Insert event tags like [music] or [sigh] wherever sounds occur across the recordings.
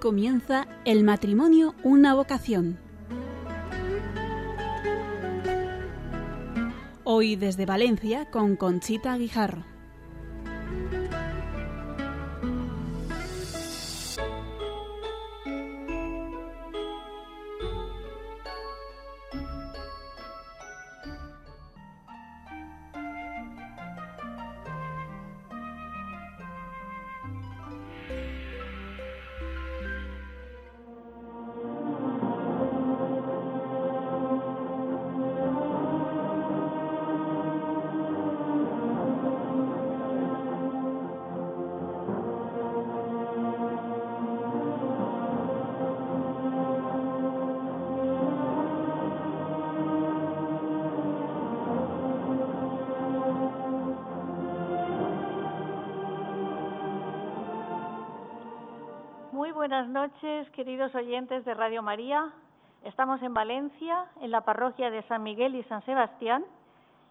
comienza El matrimonio, una vocación. Hoy desde Valencia con Conchita Guijarro. Buenas noches, queridos oyentes de Radio María. Estamos en Valencia, en la parroquia de San Miguel y San Sebastián,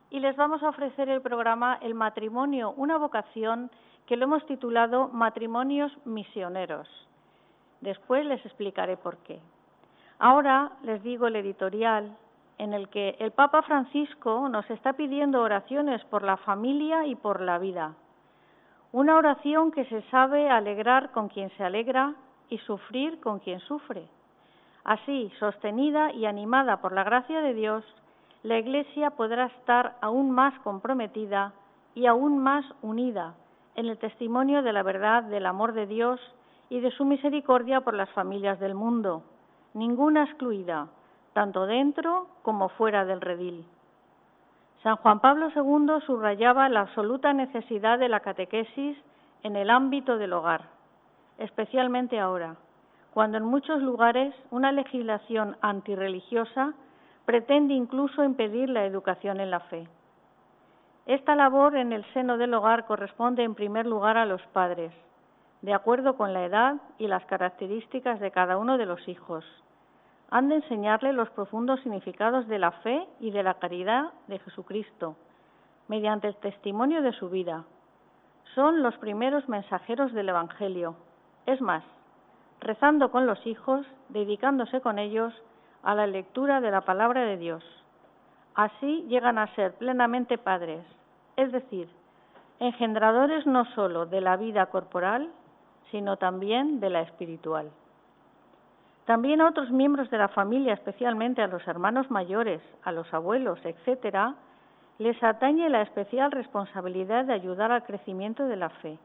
y les vamos a ofrecer el programa El matrimonio, una vocación que lo hemos titulado Matrimonios Misioneros. Después les explicaré por qué. Ahora les digo el editorial en el que el Papa Francisco nos está pidiendo oraciones por la familia y por la vida. Una oración que se sabe alegrar con quien se alegra y sufrir con quien sufre. Así, sostenida y animada por la gracia de Dios, la Iglesia podrá estar aún más comprometida y aún más unida en el testimonio de la verdad del amor de Dios y de su misericordia por las familias del mundo, ninguna excluida, tanto dentro como fuera del redil. San Juan Pablo II subrayaba la absoluta necesidad de la catequesis en el ámbito del hogar especialmente ahora, cuando en muchos lugares una legislación antirreligiosa pretende incluso impedir la educación en la fe. Esta labor en el seno del hogar corresponde en primer lugar a los padres, de acuerdo con la edad y las características de cada uno de los hijos. Han de enseñarle los profundos significados de la fe y de la caridad de Jesucristo, mediante el testimonio de su vida. Son los primeros mensajeros del Evangelio, es más, rezando con los hijos, dedicándose con ellos a la lectura de la palabra de Dios. Así llegan a ser plenamente padres, es decir, engendradores no sólo de la vida corporal, sino también de la espiritual. También a otros miembros de la familia, especialmente a los hermanos mayores, a los abuelos, etcétera, les atañe la especial responsabilidad de ayudar al crecimiento de la fe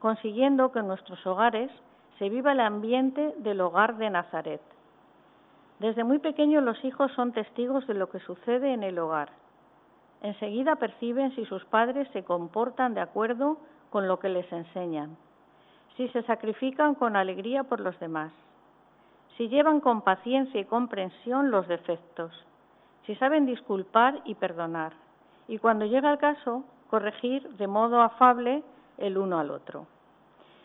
consiguiendo que en nuestros hogares se viva el ambiente del hogar de Nazaret. Desde muy pequeños los hijos son testigos de lo que sucede en el hogar. Enseguida perciben si sus padres se comportan de acuerdo con lo que les enseñan, si se sacrifican con alegría por los demás, si llevan con paciencia y comprensión los defectos, si saben disculpar y perdonar, y cuando llega el caso, corregir de modo afable el uno al otro.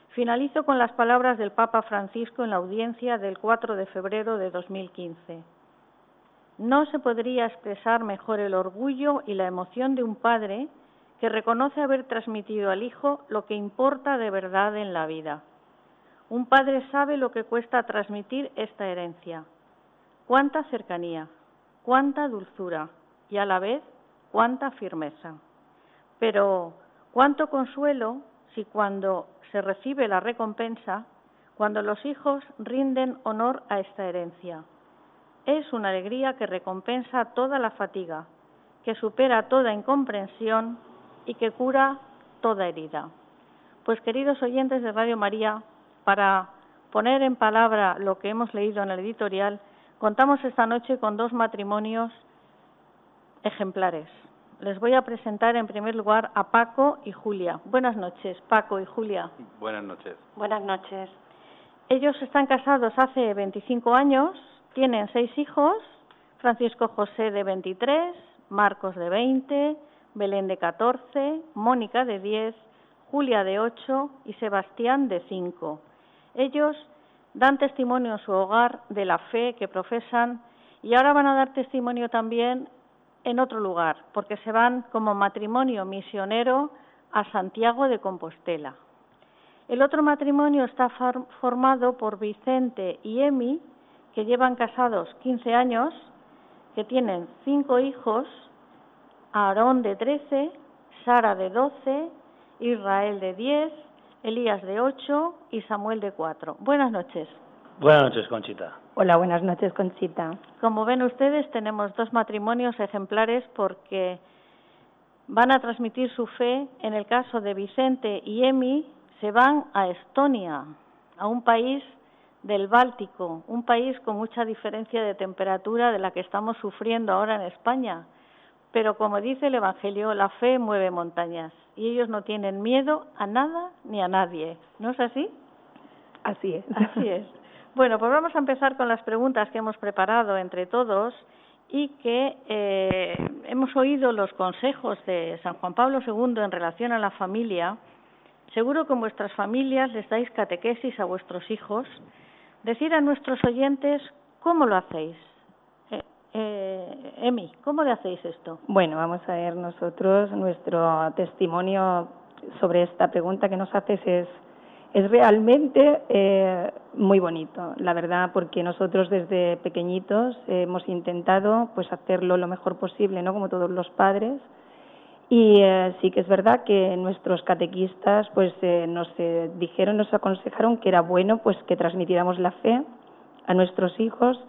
Finalizo con las palabras del Papa Francisco en la audiencia del 4 de febrero de 2015. No se podría expresar mejor el orgullo y la emoción de un padre que reconoce haber transmitido al hijo lo que importa de verdad en la vida. Un padre sabe lo que cuesta transmitir esta herencia. Cuánta cercanía, cuánta dulzura y a la vez cuánta firmeza. Pero Cuánto consuelo si cuando se recibe la recompensa, cuando los hijos rinden honor a esta herencia. Es una alegría que recompensa toda la fatiga, que supera toda incomprensión y que cura toda herida. Pues queridos oyentes de Radio María, para poner en palabra lo que hemos leído en el editorial, contamos esta noche con dos matrimonios ejemplares les voy a presentar en primer lugar a Paco y Julia. Buenas noches, Paco y Julia. Buenas noches. Buenas noches. Ellos están casados hace 25 años, tienen seis hijos, Francisco José de 23, Marcos de 20, Belén de 14, Mónica de 10, Julia de 8 y Sebastián de 5. Ellos dan testimonio en su hogar de la fe que profesan y ahora van a dar testimonio también en otro lugar, porque se van como matrimonio misionero a Santiago de Compostela. El otro matrimonio está formado por Vicente y Emi, que llevan casados 15 años, que tienen cinco hijos, Aarón de 13, Sara de 12, Israel de 10, Elías de 8 y Samuel de 4. Buenas noches. Buenas noches, Conchita. Hola, buenas noches, Conchita. Como ven ustedes, tenemos dos matrimonios ejemplares porque van a transmitir su fe. En el caso de Vicente y Emi, se van a Estonia, a un país del Báltico, un país con mucha diferencia de temperatura de la que estamos sufriendo ahora en España. Pero como dice el Evangelio, la fe mueve montañas y ellos no tienen miedo a nada ni a nadie. ¿No es así? Así es. Así es. Bueno, pues vamos a empezar con las preguntas que hemos preparado entre todos y que eh, hemos oído los consejos de San Juan Pablo II en relación a la familia. Seguro que vuestras familias les dais catequesis a vuestros hijos. Decir a nuestros oyentes cómo lo hacéis. Eh, eh, Emi, ¿cómo le hacéis esto? Bueno, vamos a ver nosotros nuestro testimonio sobre esta pregunta que nos haces es es realmente eh, muy bonito, la verdad, porque nosotros desde pequeñitos hemos intentado pues hacerlo lo mejor posible, ¿no? Como todos los padres. Y eh, sí que es verdad que nuestros catequistas pues eh, nos eh, dijeron, nos aconsejaron que era bueno pues que transmitiéramos la fe a nuestros hijos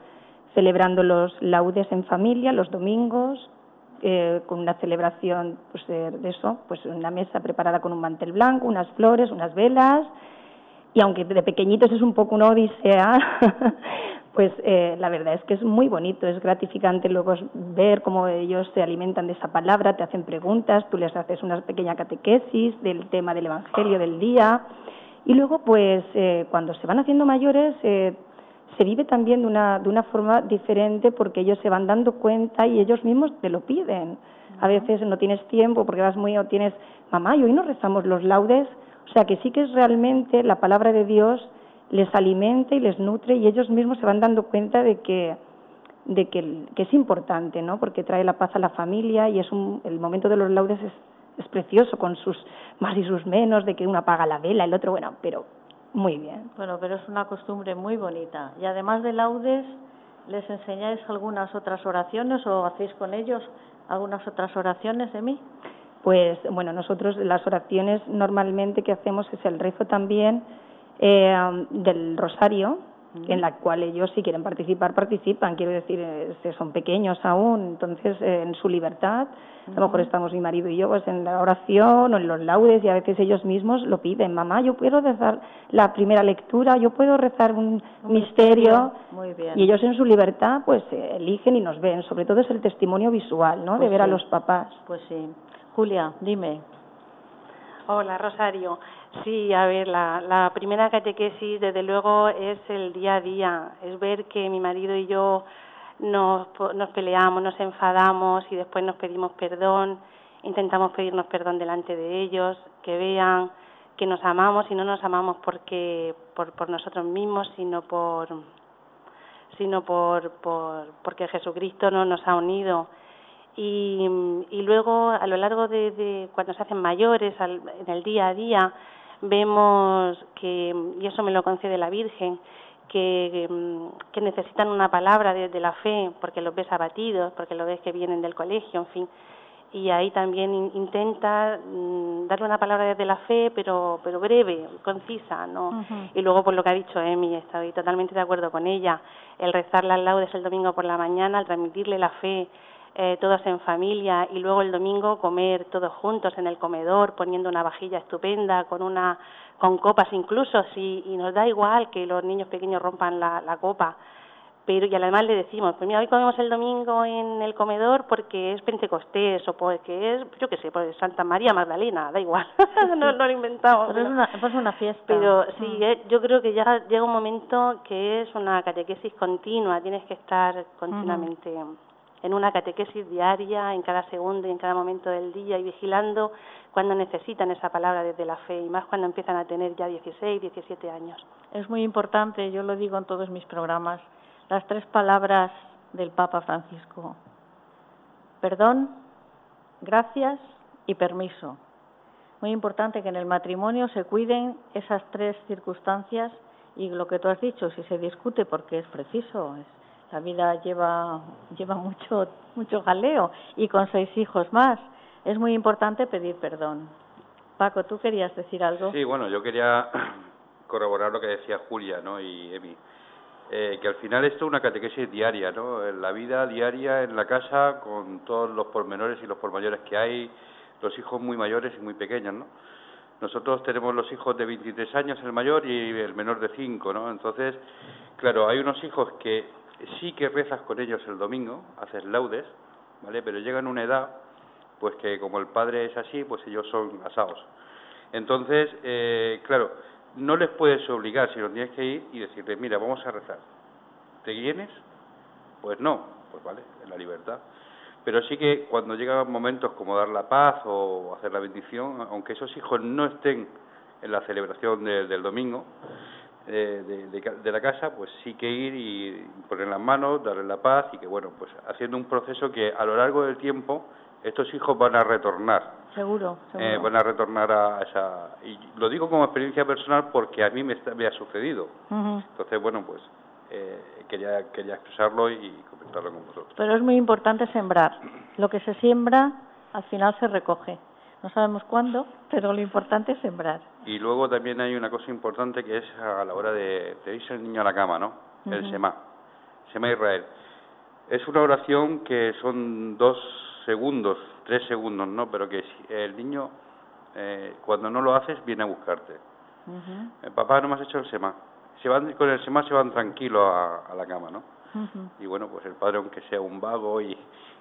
celebrando los laudes en familia los domingos eh, con una celebración pues de eso, pues una mesa preparada con un mantel blanco, unas flores, unas velas y aunque de pequeñitos es un poco una odisea, [laughs] pues eh, la verdad es que es muy bonito, es gratificante luego ver cómo ellos se alimentan de esa palabra, te hacen preguntas, tú les haces una pequeña catequesis del tema del Evangelio del día y luego pues eh, cuando se van haciendo mayores eh, se vive también de una, de una forma diferente porque ellos se van dando cuenta y ellos mismos te lo piden. A veces no tienes tiempo porque vas muy o tienes, mamá, y hoy no rezamos los laudes, o sea que sí que es realmente la palabra de Dios les alimenta y les nutre y ellos mismos se van dando cuenta de que de que, que es importante, ¿no? Porque trae la paz a la familia y es un, el momento de los laudes es, es precioso con sus más y sus menos, de que uno apaga la vela, el otro, bueno, pero muy bien. Bueno, pero es una costumbre muy bonita. Y además de laudes, ¿les enseñáis algunas otras oraciones o hacéis con ellos algunas otras oraciones de mí? pues bueno, nosotros las oraciones normalmente que hacemos es el rezo también eh, del rosario, en la cual ellos si quieren participar participan, quiero decir, eh, son pequeños aún, entonces eh, en su libertad, a lo mejor estamos mi marido y yo pues en la oración o en los laudes y a veces ellos mismos lo piden, mamá, yo puedo rezar la primera lectura, yo puedo rezar un, misterio, Muy bien. y ellos en su libertad pues eligen y nos ven, sobre todo es el testimonio visual, ¿no? Pues de ver a los papás. Pues sí. Julia, dime. Hola, Rosario. Sí, a ver, la, la primera catequesis, desde luego, es el día a día. Es ver que mi marido y yo nos, nos peleamos, nos enfadamos y después nos pedimos perdón. Intentamos pedirnos perdón delante de ellos, que vean que nos amamos y no nos amamos porque por, por nosotros mismos, sino por sino por, por porque Jesucristo no nos ha unido y, y luego a lo largo de, cuando se hacen mayores al, en el día a día vemos que y eso me lo concede la Virgen que, que necesitan una palabra de, de la fe porque los ves abatidos porque los ves que vienen del colegio en fin. Y ahí también in- intenta mm, darle una palabra desde la fe pero pero breve concisa no y luego por lo que ha dicho Emi estoy totalmente de acuerdo con ella el rezar las laudes el domingo por la mañana al transmitirle la fe eh, todos en familia y luego el domingo comer todos juntos en el comedor poniendo una vajilla estupenda con una con copas incluso si y nos da igual que los niños pequeños rompan la, la copa pero y además le decimos pues mira hoy comemos el domingo en el comedor porque es Pentecostés o porque es yo qué sé pues Santa María Magdalena da igual [laughs] no, no lo inventamos Pero es una, pues una fiesta. Pero sí, Mm. eh, yo creo que ya llega un momento que es una catequesis continua, tienes que estar continuamente en una catequesis diaria, en cada segundo y en cada momento del día y vigilando cuando necesitan esa palabra desde la fe y más cuando empiezan a tener ya 16, 17 años. Es muy importante, yo lo digo en todos mis programas, las tres palabras del Papa Francisco. Perdón, gracias y permiso. muy importante que en el matrimonio se cuiden esas tres circunstancias y lo que tú has dicho, si se discute porque es preciso, la vida lleva lleva mucho mucho jaleo y con seis hijos más es muy importante pedir perdón. Paco, tú querías decir algo. Sí, bueno, yo quería [clears throat] corroborar lo que decía Julia, ¿no? Y Emi. Eh, que al final esto es una catequesis diaria, ¿no? En la vida diaria en la casa con todos los pormenores y los pormayores que hay, los hijos muy mayores y muy pequeños, ¿no? Nosotros tenemos los hijos de 23 años, el mayor, y el menor de 5, ¿no? Entonces, claro, hay unos hijos que sí que rezas con ellos el domingo, haces laudes, ¿vale? Pero llegan a una edad, pues que como el padre es así, pues ellos son asados. Entonces, eh, claro, no les puedes obligar, si no tienes que ir y decirles, mira, vamos a rezar. ¿Te vienes? Pues no, pues vale, en la libertad. Pero sí que cuando llegan momentos como dar la paz o hacer la bendición, aunque esos hijos no estén en la celebración del domingo eh, de, de, la casa, pues sí que ir y poner las manos, darle la paz y que, bueno, pues haciendo un proceso que a lo largo del tiempo estos hijos van a retornar. Seguro, eh, van a retornar a esa... Y lo digo como experiencia personal porque a mí me, me ha sucedido. Entonces, bueno, pues eh, quería, quería expresarlo y comentarlo con vosotros. Pero es muy importante sembrar. Lo que se siembra, al final se recoge. No sabemos cuándo, pero lo importante es sembrar. Y luego también hay una cosa importante que es a la hora de, de irse el niño a la cama, ¿no? El Sema. Sema Israel. Es una oración que son dos segundos, tres segundos, ¿no? Pero que el niño, eh, cuando no lo haces, viene a buscarte. El papá no me has hecho el SEMA. Se van, con el SEMA se van tranquilos a, la cama, ¿no? Y bueno, pues el padre, aunque sea un vago y,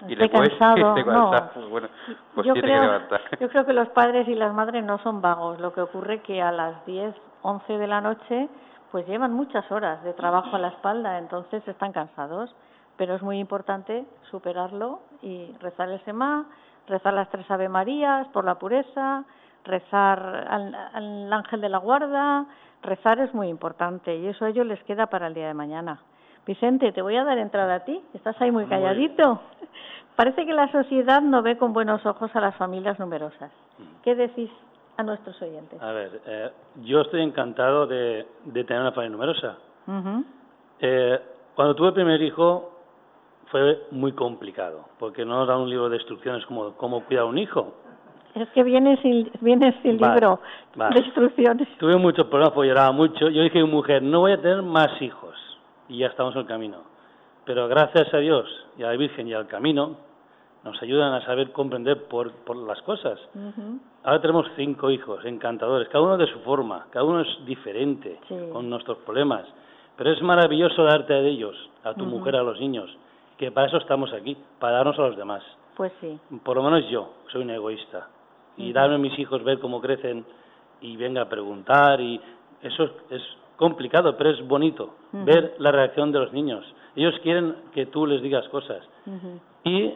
y le cansado, [laughs] pues bueno, pues yo tiene creo, que levantar. [laughs] Yo creo que los padres y las madres no son vagos. Lo que ocurre que a las 10, 11 de la noche, pues llevan muchas horas de trabajo a la espalda, entonces están cansados pero es muy importante superarlo y rezar el Semá, rezar las tres Ave Marías por la pureza, rezar al, ángel de la guarda, rezar es muy importante y eso a ellos les queda para el día de mañana. Vicente, te voy a dar entrada a ti, estás ahí muy calladito. [laughs] Parece que la sociedad no ve con buenos ojos a las familias numerosas. ¿Qué decís a nuestros oyentes? A ver, eh, yo estoy encantado de, tener una familia numerosa. eh, cuando tuve el primer hijo, fue muy complicado, porque no nos dan un libro de instrucciones como cómo cuidar a un hijo. Es que viene sin, viene sin libro de instrucciones. Tuve muchos problemas, porque lloraba mucho. Yo dije a mi mujer, no voy a tener más hijos. Y ya estamos en el camino. Pero gracias a Dios y a la Virgen y al camino, nos ayudan a saber comprender por, por las cosas. Ahora tenemos cinco hijos encantadores, cada uno de su forma, cada uno es diferente con nuestros problemas. Pero es maravilloso darte de ellos, a tu mujer, a los niños que para eso estamos aquí, para darnos a los demás. Pues sí. Por lo menos yo soy un egoísta. Y darme a mis hijos ver cómo crecen y venga a preguntar y eso es complicado, pero es bonito ver la reacción de los niños. Ellos quieren que tú les digas cosas. Y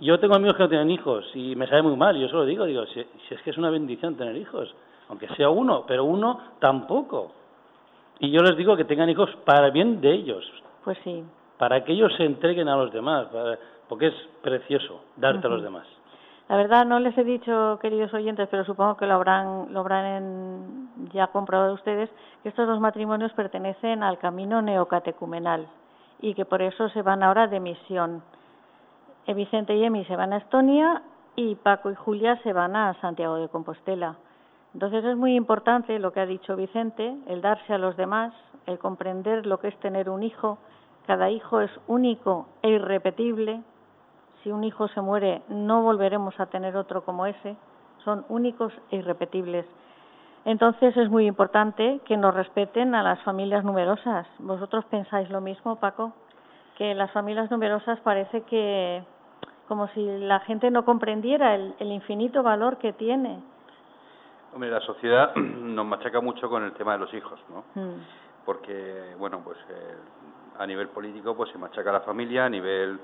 yo tengo amigos que no tienen hijos y me sabe muy mal, yo solo digo, digo, si, si es que es una bendición tener hijos, aunque sea uno, pero uno tampoco. Y yo les digo que tengan hijos para bien de ellos. Pues sí para que ellos se entreguen a los demás, porque es precioso darte a los demás. La verdad no les he dicho, queridos oyentes, pero supongo que lo habrán, lo habrán ya comprobado ustedes, que estos dos matrimonios pertenecen al camino neocatecumenal y que por eso se van ahora de misión. Eh, Vicente y Emi se van a Estonia y Paco y Julia se van a Santiago de Compostela. Entonces es muy importante lo que ha dicho Vicente, el darse a los demás, el comprender lo que es tener un hijo, cada hijo es único e irrepetible. Si un hijo se muere, no volveremos a tener otro como ese. Son únicos e irrepetibles. Entonces es muy importante que nos respeten a las familias numerosas. ¿Vosotros pensáis lo mismo, Paco? Que las familias numerosas parece que como si la gente no comprendiera el, infinito valor que tiene. Hombre, la sociedad [clears throat] nos machaca mucho con el tema de los hijos, ¿no? Mm. Porque, bueno, pues eh, a nivel político pues se machaca a la familia, a nivel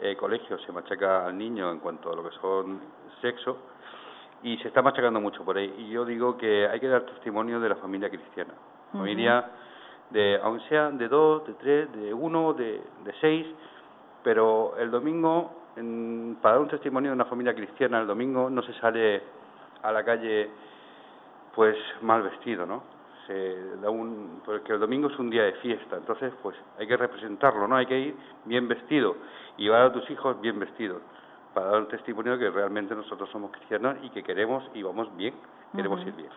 eh, colegio se machaca al niño en cuanto a lo que son sexo y se está machacando mucho por ahí. Y yo digo que hay que dar testimonio de la familia cristiana, familia de, aunque sea de dos, de tres, de uno, de, de seis, pero el domingo, en, para dar un testimonio de una familia cristiana, el domingo no se sale a la calle pues mal vestido, ¿no? Se da un, porque el domingo es un día de fiesta, entonces pues hay que representarlo, ¿no? Hay que ir bien vestido y llevar a tus hijos bien vestidos para dar un testimonio de que realmente nosotros somos cristianos y que queremos y vamos bien, queremos ir bien.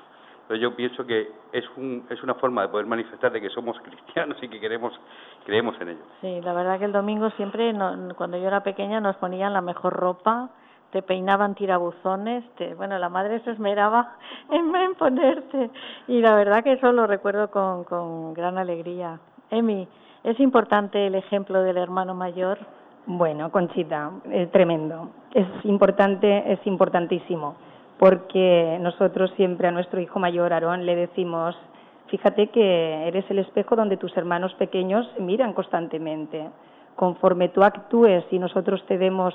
Entonces yo pienso que es, un, es una forma de poder manifestar de que somos cristianos y que queremos creemos en ello. Sí, la verdad que el domingo siempre, cuando yo era pequeña, nos ponían la mejor ropa, te peinaban tirabuzones, te, bueno, la madre se esmeraba [laughs] en, ponerte y la verdad que eso lo recuerdo con, con gran alegría. Emi, ¿es importante el ejemplo del hermano mayor? Bueno, Conchita, es tremendo. Es importante, es importantísimo, porque nosotros siempre a nuestro hijo mayor, Aarón, le decimos, fíjate que eres el espejo donde tus hermanos pequeños miran constantemente. Conforme tú actúes y nosotros te demos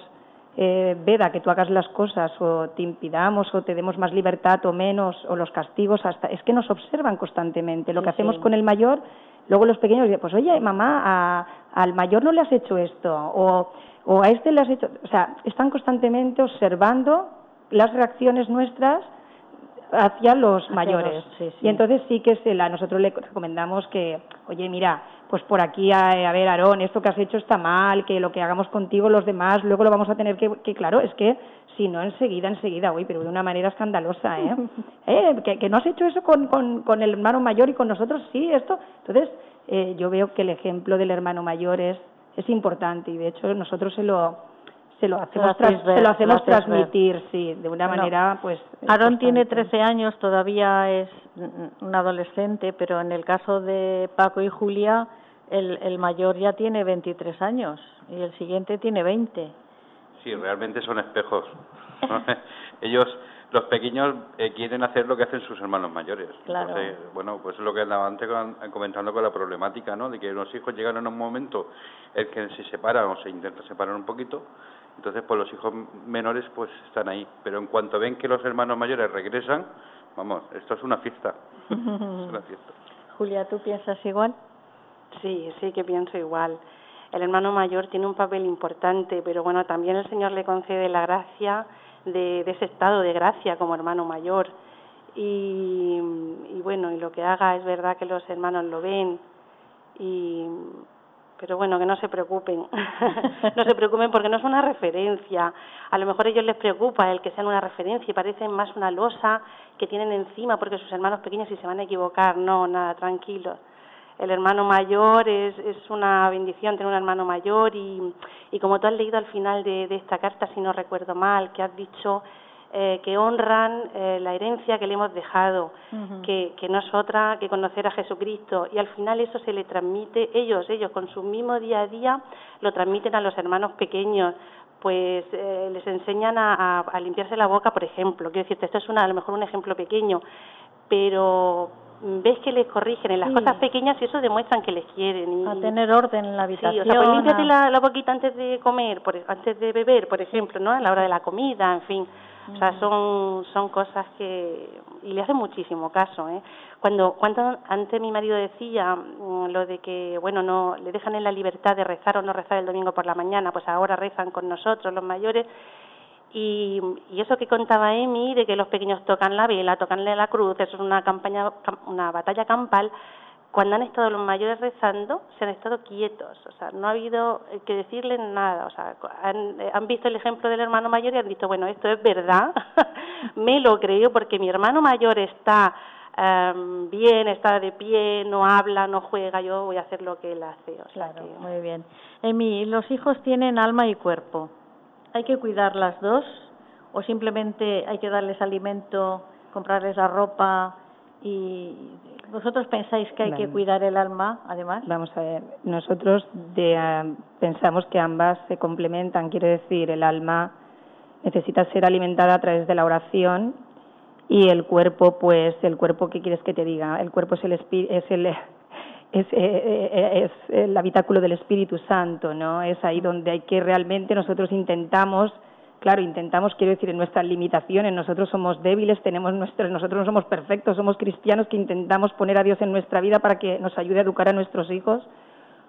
eh, veda que tú hagas las cosas o te impidamos o te demos más libertad o menos o los castigos hasta es que nos observan constantemente. Lo que hacemos con el mayor luego los pequeños dicen pues oye mamá al mayor no le has hecho esto o, o a este le has hecho o sea están constantemente observando las reacciones nuestras hacia los mayores y entonces sí que se la nosotros le recomendamos que oye mira pues por aquí, a, ver, Aarón, esto que has hecho está mal, que lo que hagamos contigo los demás, luego lo vamos a tener que, que claro, es que si no enseguida, enseguida, uy, pero de una manera escandalosa, ¿eh? [laughs] ¿Eh? Que, que, no has hecho eso con, con, con, el hermano mayor y con nosotros, sí, esto. Entonces, eh, yo veo que el ejemplo del hermano mayor es, es importante y de hecho nosotros se lo, se lo hacemos, se lo hacemos transmitir, sí, de una manera, pues. Aarón tiene 13 años, todavía es un adolescente, pero en el caso de Paco y Julia, el, el mayor ya tiene 23 años y el siguiente tiene 20. Sí, realmente son espejos. [laughs] Ellos, los pequeños, eh, quieren hacer lo que hacen sus hermanos mayores. Claro. bueno, pues es lo que andaba antes comentando con la problemática, ¿no? De que los hijos llegan en un momento en que se separan o se intenta separar un poquito, entonces pues los hijos menores pues están ahí. Pero en cuanto ven que los hermanos mayores regresan, vamos, esto es una fiesta. es una fiesta. [laughs] Julia, ¿tú piensas igual? Sí, sí que pienso igual. El hermano mayor tiene un papel importante, pero bueno, también el Señor le concede la gracia de, ese estado de gracia como hermano mayor. Y, y bueno, y lo que haga es verdad que los hermanos lo ven y pero bueno, que no se preocupen, [laughs] no se preocupen porque no es una referencia. A lo mejor a ellos les preocupa el que sean una referencia y parecen más una losa que tienen encima porque sus hermanos pequeños si se van a equivocar, no, nada, tranquilos el hermano mayor es, es una bendición tener un hermano mayor y, y como tú has leído al final de, de esta carta, si no recuerdo mal, que has dicho eh, que honran eh, la herencia que le hemos dejado, que, que no es otra que conocer a Jesucristo. Y al final eso se le transmite, ellos, ellos con su mismo día a día, lo transmiten a los hermanos pequeños. Pues eh, les enseñan a, a, limpiarse la boca, por ejemplo. Quiero decirte, esto es una, a lo mejor un ejemplo pequeño, pero ves que les corrigen en las cosas pequeñas y eso demuestran que les quieren. Y, a tener orden en la habitación. Sí, o sea, pues límpiate la, la, boquita antes de comer, por, antes de beber, por ejemplo, ¿no? A la hora de la comida, en fin. O sea, son, son cosas que... Y le hacen muchísimo caso, ¿eh? Cuando, cuando antes mi marido decía mm, lo de que, bueno, no le dejan en la libertad de rezar o no rezar el domingo por la mañana, pues ahora rezan con nosotros, los mayores, y, y, eso que contaba Emi, de que los pequeños tocan la vela, tocan la cruz, eso es una campaña, una batalla campal, cuando han estado los mayores rezando, se han estado quietos, o sea, no ha habido que decirles nada, o sea, han, han visto el ejemplo del hermano mayor y han dicho, bueno, esto es verdad, [laughs] me lo creo porque mi hermano mayor está um, bien, está de pie, no habla, no juega, yo voy a hacer lo que él hace. O sea claro, muy bien. Emi, los hijos tienen alma y cuerpo. ¿Hay que cuidar las dos o simplemente hay que darles alimento, comprarles la ropa y vosotros pensáis que hay que cuidar el alma además? Vamos a ver, nosotros de, uh, pensamos que ambas se complementan, quiero decir, el alma necesita ser alimentada a través de la oración y el cuerpo, pues el cuerpo, ¿qué quieres que te diga? El cuerpo es el, es el [laughs] es, eh, eh, es el habitáculo del Espíritu Santo, ¿no? Es ahí donde hay que realmente nosotros intentamos, claro, intentamos, quiero decir, en nuestras limitaciones, nosotros somos débiles, tenemos nuestros, nosotros no somos perfectos, somos cristianos que intentamos poner a Dios en nuestra vida para que nos ayude a educar a nuestros hijos,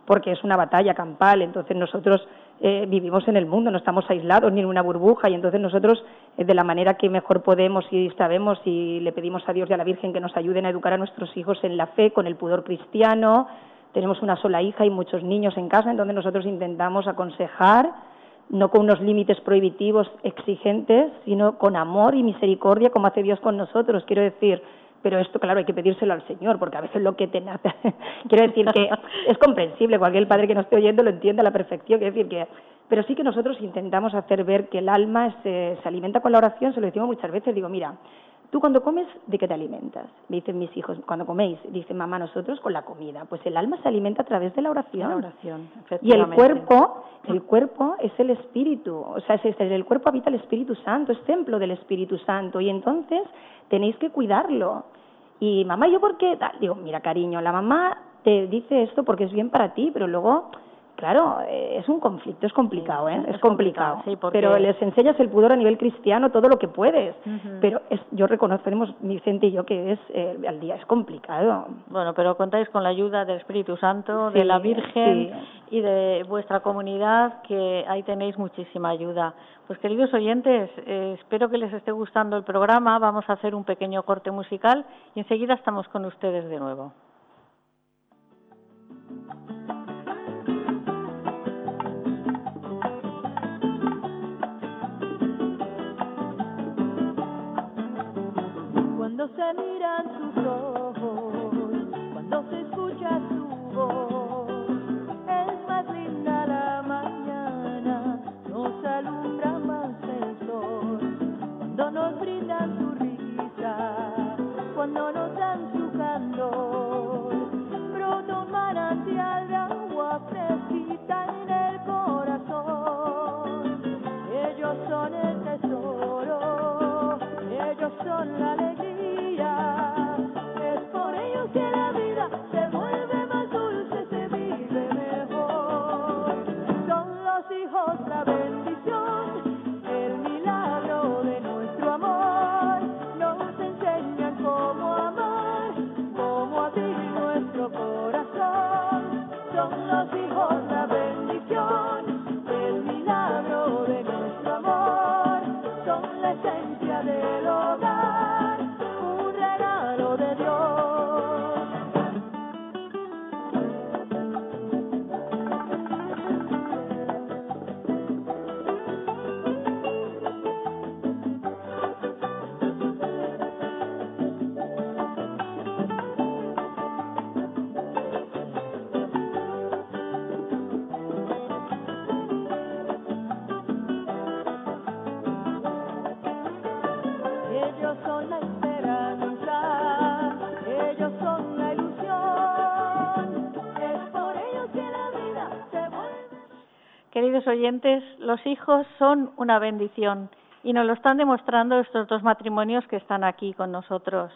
porque es una batalla campal, entonces nosotros eh, vivimos en el mundo, no estamos aislados ni en una burbuja y entonces nosotros eh, de la manera que mejor podemos y sabemos y le pedimos a Dios y a la Virgen que nos ayuden a educar a nuestros hijos en la fe, con el pudor cristiano. Tenemos una sola hija y muchos niños en casa, entonces nosotros intentamos aconsejar, no con unos límites prohibitivos exigentes, sino con amor y misericordia como hace Dios con nosotros. Quiero decir, pero esto, claro, hay que pedírselo al Señor, porque a veces lo que te nace, [laughs] quiero decir que es comprensible, cualquier padre que nos esté oyendo lo entiende a la perfección, quiero decir que, pero sí que nosotros intentamos hacer ver que el alma se, se alimenta con la oración, se lo decimos muchas veces, digo, mira, Tú cuando comes, ¿de qué te alimentas? Me dicen mis hijos, cuando coméis, dicen mamá, nosotros con la comida. Pues el alma se alimenta a través de la oración. La oración, Y el cuerpo, el cuerpo es el espíritu, o sea, es, el cuerpo habita el Espíritu Santo, es templo del Espíritu Santo. Y entonces tenéis que cuidarlo. Y mamá, ¿yo por qué? Digo, mira cariño, la mamá te dice esto porque es bien para ti, pero luego Claro, eh, es un conflicto, es complicado, ¿eh? Es, complicado. Pero les enseñas el pudor a nivel cristiano todo lo que puedes. Pero es, yo reconocemos, Vicente y yo, que es eh, al día es complicado. Bueno, pero contáis con la ayuda del Espíritu Santo, de la Virgen y de vuestra comunidad, que ahí tenéis muchísima ayuda. Pues queridos oyentes, eh, espero que les esté gustando el programa. Vamos a hacer un pequeño corte musical y enseguida estamos con ustedes de nuevo. Se miran sus ojos, cuando se escucha su voz, es más linda la mañana, nos alumbra más el sol, cuando nos brindan oyentes, los hijos son una bendición y nos lo están demostrando estos dos matrimonios que están aquí con nosotros,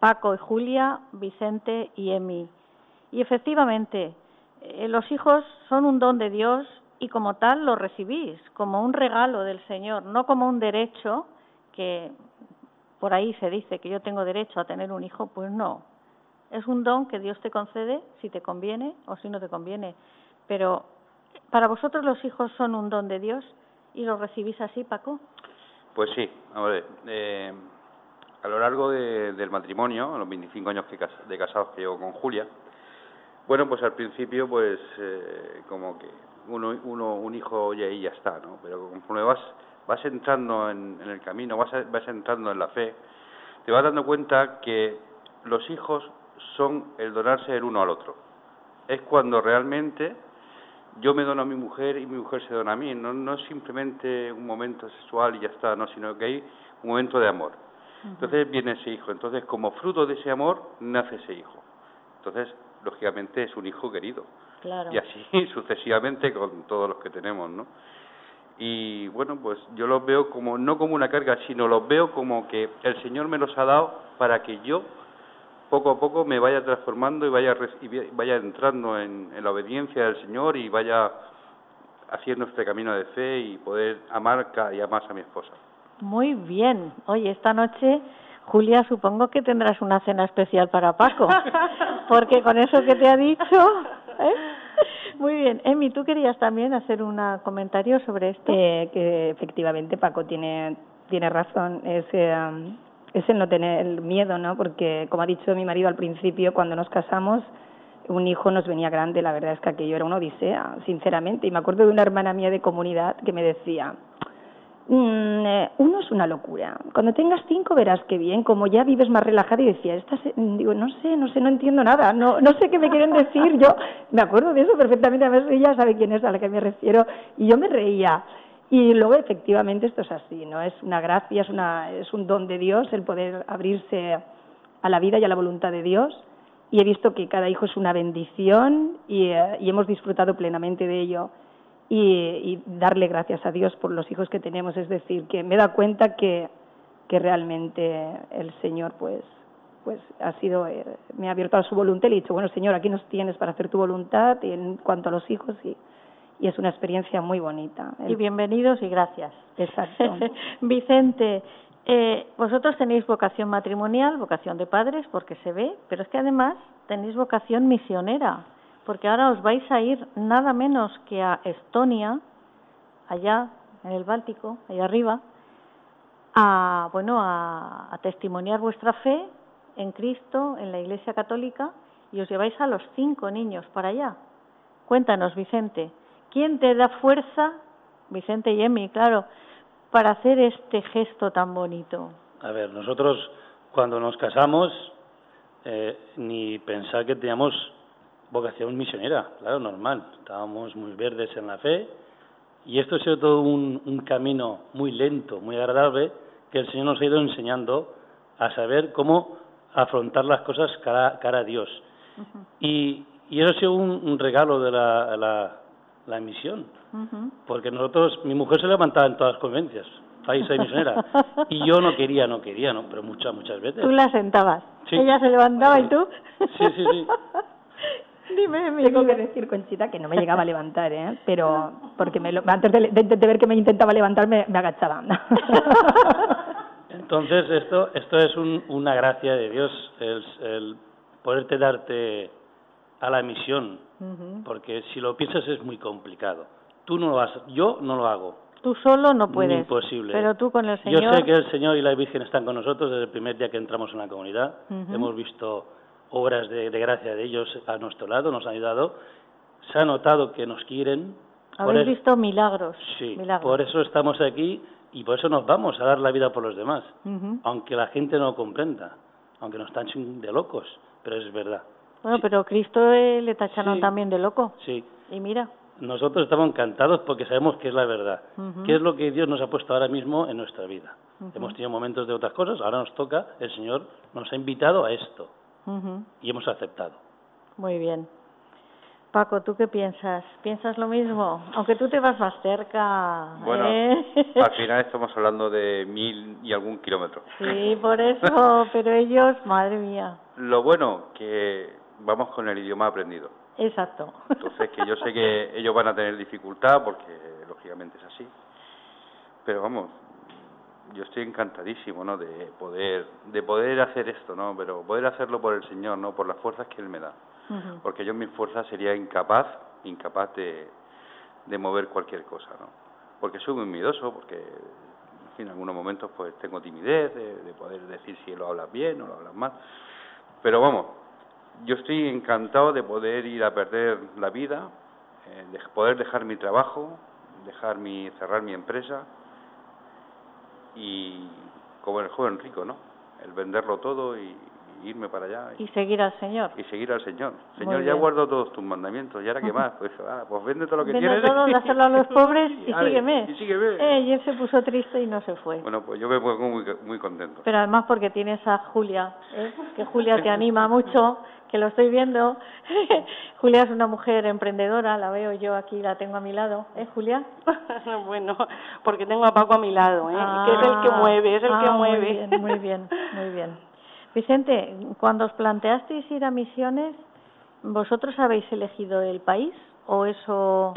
Paco y Julia, Vicente y Emi. Y efectivamente, eh, los hijos son un don de Dios y como tal lo recibís, como un regalo del Señor, no como un derecho que por ahí se dice que yo tengo derecho a tener un hijo, pues no. Es un don que Dios te concede si te conviene o si no te conviene. Pero ¿Para vosotros los hijos son un don de Dios y lo recibís así, Paco? Pues sí, a, eh, a lo largo del matrimonio, los 25 años que, de casados que llevo con Julia, bueno, pues al principio, pues eh, como que uno, uno, un hijo oye y ya está, ¿no? Pero conforme vas, vas entrando en, el camino, vas, vas entrando en la fe, te vas dando cuenta que los hijos son el donarse el uno al otro. Es cuando realmente yo me dono a mi mujer y mi mujer se dona a mí. No, no es simplemente un momento sexual y ya está, no, sino que hay un momento de amor. Entonces viene ese hijo. Entonces, como fruto de ese amor, nace ese hijo. Entonces, lógicamente, es un hijo querido. Claro. Y así [laughs] sucesivamente con todos los que tenemos, ¿no? Y bueno, pues yo los veo como, no como una carga, sino los veo como que el Señor me los ha dado para que yo poco a poco me vaya transformando y vaya, vaya entrando en, la obediencia del Señor y vaya haciendo este camino de fe y poder amar cada día más a mi esposa. Muy bien. Oye, esta noche, Julia, supongo que tendrás una cena especial para Paco, [laughs] porque con eso que te ha dicho, ¿eh? Muy bien. Emi, ¿tú querías también hacer un comentario sobre esto? Eh, que efectivamente Paco tiene, tiene razón. Es, eh, es el no tener miedo, ¿no? Porque, como ha dicho mi marido al principio, cuando nos casamos, un hijo nos venía grande. La verdad es que aquello era una odisea, sinceramente. Y me acuerdo de una hermana mía de comunidad que me decía Mm, eh, uno es una locura. Cuando tengas cinco verás que bien, como ya vives más relajada y decía, esta digo, no sé, no sé, no entiendo nada, no, no sé qué me quieren decir. Yo me acuerdo de eso perfectamente, a ver ella sabe quién es a la que me refiero y yo me reía. Y luego efectivamente esto es así, ¿no? Es una gracia, es, una, es un don de Dios el poder abrirse a la vida y a la voluntad de Dios. Y he visto que cada hijo es una bendición y, eh, y hemos disfrutado plenamente de ello y, darle gracias a Dios por los hijos que tenemos. Es decir, que me da cuenta que, que realmente el Señor, pues, pues ha sido, eh, me ha abierto a su voluntad y le he dicho, bueno, Señor, aquí nos tienes para hacer tu voluntad y en cuanto a los hijos y, y es una experiencia muy bonita. Y bienvenidos y gracias. Exacto. [laughs] Vicente, eh, vosotros tenéis vocación matrimonial, vocación de padres, porque se ve, pero es que además tenéis vocación misionera porque ahora os vais a ir nada menos que a Estonia, allá en el Báltico, allá arriba, a bueno a, a testimoniar vuestra fe en Cristo, en la Iglesia Católica, y os lleváis a los cinco niños para allá. Cuéntanos, Vicente, ¿quién te da fuerza, Vicente y Emi, claro, para hacer este gesto tan bonito? A ver, nosotros cuando nos casamos, eh, ni pensar que teníamos vocación misionera, claro, normal. Estábamos muy verdes en la fe y esto ha sido todo un, un camino muy lento, muy agradable, que el Señor nos ha ido enseñando a saber cómo afrontar las cosas cara, cara a Dios. y, y, eso ha sido un, regalo de la, la, la misión, porque nosotros, mi mujer se levantaba en todas las conveniencias, país de misionera, y yo no quería, no quería, no, pero muchas, muchas veces. Tú la sentabas, ella se levantaba y tú. Sí, sí, sí. [laughs] Dime, Tengo que decir, Conchita, que no me llegaba a levantar, ¿eh? Pero porque me antes de, de, ver que me intentaba levantar, me, agachaba. [laughs] [laughs] Entonces, esto esto es un, una gracia de Dios, el, el poderte darte a la misión, porque si lo piensas es muy complicado. Tú no lo vas, yo no lo hago. Tú solo no puedes. Imposible. Pero tú con el Señor. Yo sé que el Señor y la Virgen están con nosotros desde el primer día que entramos en la comunidad. Hemos visto obras de, gracia de ellos a nuestro lado, nos han ayudado. Se ha notado que nos quieren. Habéis visto milagros. Sí, por eso estamos aquí y por eso nos vamos a dar la vida por los demás, aunque la gente no lo comprenda, aunque nos tachen de locos, pero es verdad. Bueno, pero Cristo eh, le tacharon también de loco. Sí. Y mira. Nosotros estamos encantados porque sabemos que es la verdad, que es lo que Dios nos ha puesto ahora mismo en nuestra vida. Hemos tenido momentos de otras cosas, ahora nos toca, el Señor nos ha invitado a esto y hemos aceptado. Muy bien. Paco, ¿tú qué piensas? ¿Piensas lo mismo? Aunque tú te vas más cerca. Bueno, ¿eh? [laughs] al final estamos hablando de mil y algún kilómetro. Sí, por eso, [laughs] pero ellos, madre mía. Lo bueno, que vamos con el idioma aprendido. Exacto. Entonces, que yo sé que ellos van a tener dificultad, porque lógicamente es así. Pero vamos, yo estoy encantadísimo, ¿no? De poder, de poder hacer esto, ¿no? Pero poder hacerlo por el Señor, ¿no? Por las fuerzas que Él me da. Porque yo en mis fuerzas sería incapaz, incapaz de, de mover cualquier cosa, ¿no? Porque soy muy miedoso, porque en, fin, en algunos momentos pues tengo timidez de, poder decir si lo hablas bien o lo hablas mal. Pero vamos, yo estoy encantado de poder ir a perder la vida, eh, de poder dejar mi trabajo, dejar mi, cerrar mi empresa, y como el joven rico, ¿no? El venderlo todo y, irme para allá. Y, seguir al Señor. Y seguir al Señor. Señor, ya guardo todos tus mandamientos, ¿y ahora qué más? Pues, ah, pues vende todo lo que vende tienes. todo, dáselo a los [laughs] pobres y, sígueme. Y sígueme. Eh, y él se puso triste y no se fue. Bueno, pues yo me pongo muy, muy contento. Pero además porque tienes a Julia, ¿eh? que Julia te anima [laughs] mucho que lo estoy viendo. [laughs] Julia es una mujer emprendedora, la veo yo aquí, la tengo a mi lado. ¿Eh, Julia? bueno, porque tengo a Paco a mi lado, ¿eh? que es el que ah, mueve, es el que mueve. Muy bien, muy bien, muy bien. Vicente, cuando os planteasteis ir a misiones, ¿vosotros habéis elegido el país o eso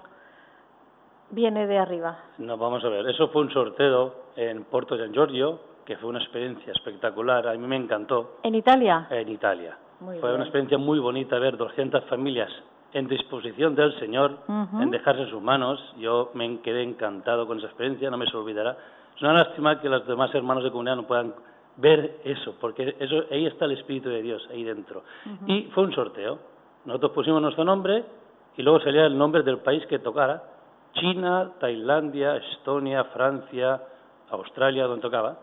viene de arriba? No, vamos a ver, eso fue un sorteo en Porto San Giorgio, que fue una experiencia espectacular, a mí me encantó. ¿En Italia? En Italia. Fue una experiencia muy bonita ver 200 familias en disposición del Señor, en dejarse en sus manos. Yo me quedé encantado con esa experiencia, no me se olvidará. Es una lástima que los demás hermanos de comunidad no puedan ver eso, porque eso ahí está el Espíritu de Dios, ahí dentro. Y fue un sorteo. Nosotros pusimos nuestro nombre y luego salía el nombre del país que tocara. China, Tailandia, Estonia, Francia, Australia, donde tocaba.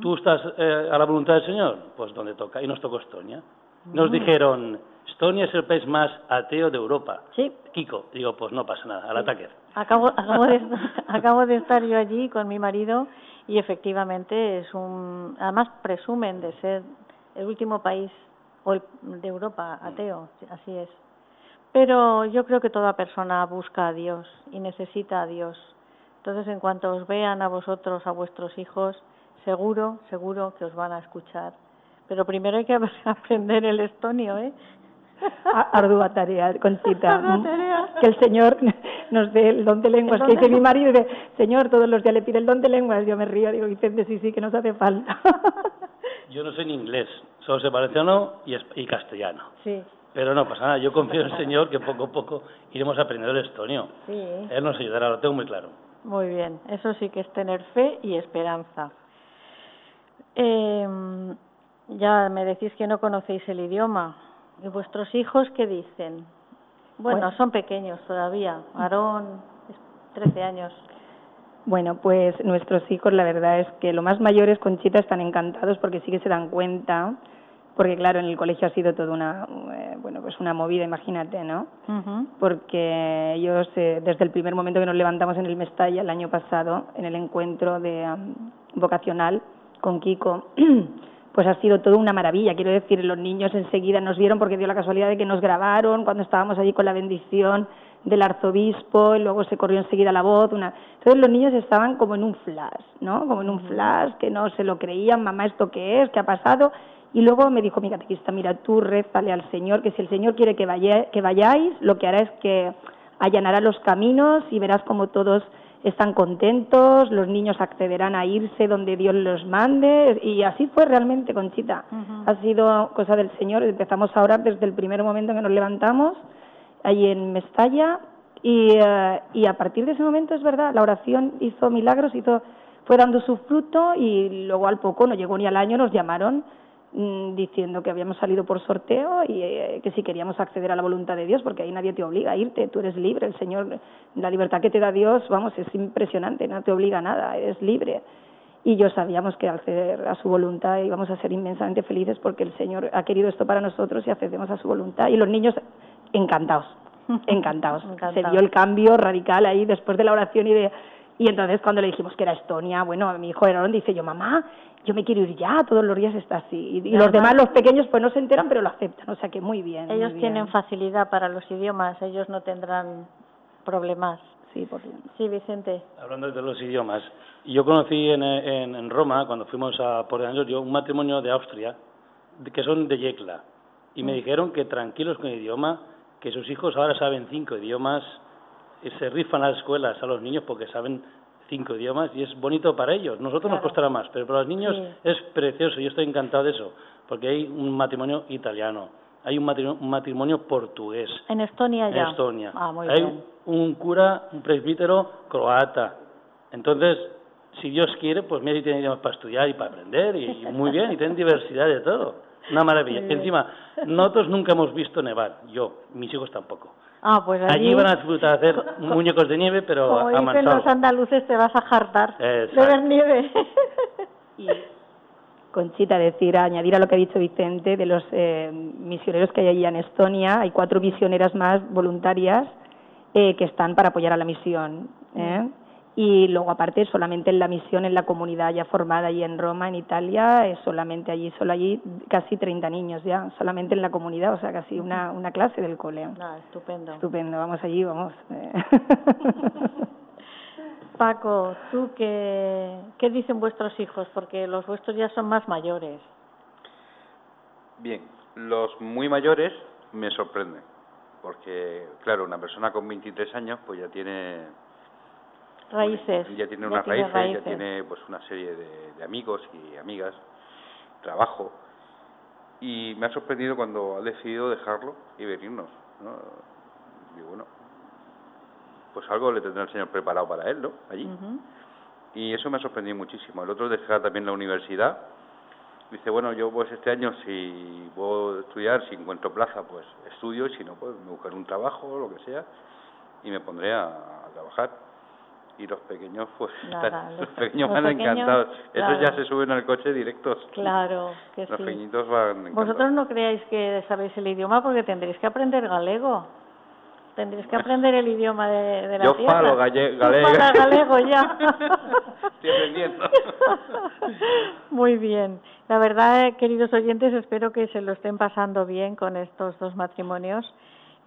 ¿Tú estás eh, a la voluntad del Señor? Pues donde toca. Y nos tocó Estonia. Nos dijeron, Estonia es el país más ateo de Europa. Sí. Kiko. Digo, pues no pasa nada, al ataque. Acabo, acabo, de, [laughs] acabo de estar yo allí con mi marido y efectivamente es un. Además, presumen de ser el último país de Europa ateo, así es. Pero yo creo que toda persona busca a Dios y necesita a Dios. Entonces, en cuanto os vean a vosotros, a vuestros hijos, seguro, seguro que os van a escuchar. Pero primero hay que [laughs] aprender el estonio, ¿eh? [laughs] Ardua tarea, Conchita. Que el Señor [laughs] nos dé el don de lenguas. Que dice mi marido, dice, Señor, todos los días le pide el don de lenguas. Yo me río, digo, Vicente, sí, sí, que nos hace falta. [laughs] Yo no sé ni inglés, solo sé valenciano y, y castellano. Sí. Pero no pasa nada, yo confío en el Señor que poco a poco iremos aprendiendo el estonio. Sí. Él nos ayudará, lo tengo muy claro. Muy bien, eso sí que es tener fe y esperanza. Eh, ya me decís que no conocéis el idioma. ¿Y vuestros hijos qué dicen? Bueno, son pequeños todavía. Aarón, 13 años. Bueno, pues nuestros hijos, la verdad es que lo más mayores, Conchita, están encantados porque sí que se dan cuenta, porque claro, en el colegio ha sido toda una, eh, bueno, pues una movida, imagínate, ¿no? Porque ellos, eh, desde el primer momento que nos levantamos en el Mestalla el año pasado, en el encuentro de vocacional con Kiko, [clears throat] pues ha sido todo una maravilla. Quiero decir, los niños enseguida nos vieron porque dio la casualidad de que nos grabaron cuando estábamos allí con la bendición del arzobispo y luego se corrió enseguida la voz. Una... Entonces los niños estaban como en un flash, ¿no? Como en un flash, que no se lo creían, mamá, ¿esto qué es? ¿Qué ha pasado? Y luego me dijo mi catequista, mira, tú rézale al Señor, que si el Señor quiere que, vaya, que vayáis, lo que hará es que allanará los caminos y verás como todos están contentos, los niños accederán a irse donde Dios los mande y así fue realmente, Conchita. Ha sido cosa del Señor. Empezamos a orar desde el primer momento que nos levantamos allí en Mestalla y, eh, y a partir de ese momento es verdad, la oración hizo milagros, hizo, fue dando su fruto y luego al poco, no llegó ni al año, nos llamaron Mm, diciendo que habíamos salido por sorteo y eh, que si queríamos acceder a la voluntad de Dios, porque ahí nadie te obliga a irte, tú eres libre, el Señor, la libertad que te da Dios, vamos, es impresionante, no te obliga a nada, eres libre. Y yo sabíamos que al acceder a su voluntad íbamos a ser inmensamente felices porque el Señor ha querido esto para nosotros y accedemos a su voluntad. Y los niños encantados, [laughs] encantados. Se dio el cambio radical ahí después de la oración y de y entonces cuando le dijimos que era Estonia, bueno, mi hijo Aaron dice yo, mamá, yo me quiero ir ya, todos los días está así. Y, los demás, los pequeños, pues no se enteran, pero lo aceptan, o sea que muy bien. Ellos tienen facilidad para los idiomas, ellos no tendrán problemas. Sí, por Sí, Vicente. Hablando de los idiomas, yo conocí en, en, Roma, cuando fuimos a Por Giorgio, un matrimonio de Austria, que son de Yecla, y me mm. dijeron que tranquilos con el idioma, que sus hijos ahora saben cinco idiomas, se rifan las escuelas a los niños porque saben cinco idiomas y es bonito para ellos. Nosotros nos costará más, pero para los niños es precioso. Yo estoy encantado de eso, porque hay un matrimonio italiano, hay un matrimonio, portugués. En Estonia ya. En Estonia. Ah, muy hay un cura, un presbítero croata. Entonces, si Dios quiere, pues mira, y tiene idiomas para estudiar y para aprender, y, [laughs] muy bien, y tienen diversidad de todo. Una maravilla. Encima, nosotros nunca hemos visto nevar, yo, mis hijos tampoco. Ah, pues allí, allí van a disfrutar de hacer [laughs] muñecos de nieve, pero como a dicen los andaluces, te vas a jartar de ver nieve. y Conchita, decir, añadir a lo que ha dicho Vicente, de los eh, misioneros que hay allí en Estonia, hay cuatro misioneras más voluntarias eh, que están para apoyar a la misión. ¿eh? Y luego aparte solamente en la misión en la comunidad ya formada allí en Roma, en Italia, es solamente allí, solo allí casi 30 niños ya, solamente en la comunidad, o sea, casi una, una clase del cole. Ah, estupendo. Estupendo, vamos allí, vamos. [laughs] Paco, ¿tú qué, qué dicen vuestros hijos? Porque los vuestros ya son más mayores. Bien, los muy mayores me sorprenden, porque claro, una persona con 23 años pues ya tiene raíces. Ya tiene unas raíces, ya tiene pues una serie de, amigos y amigas, trabajo. Y me ha sorprendido cuando ha decidido dejarlo y venirnos. digo, bueno, pues algo le tendrá el Señor preparado para él, ¿no? Allí. Y eso me ha sorprendido muchísimo. El otro dejar también la universidad. Dice, bueno, yo pues este año si puedo estudiar, si encuentro plaza, pues estudio, y si no, pues me buscaré un trabajo, lo que sea, y me pondré a, trabajar. Y los pequeños, pues, [laughs] los, pequeños van encantados. Esos ya se suben al coche directos. Claro, [laughs] que los pequeñitos van encantados. Vosotros no creáis que sabéis el idioma porque tendréis que aprender galego. Tendréis que aprender el idioma de, de la Yo tierra. falo galego. galego ya. [laughs] Estoy aprendiendo. Muy bien. La verdad, queridos oyentes, espero que se lo estén pasando bien con estos dos matrimonios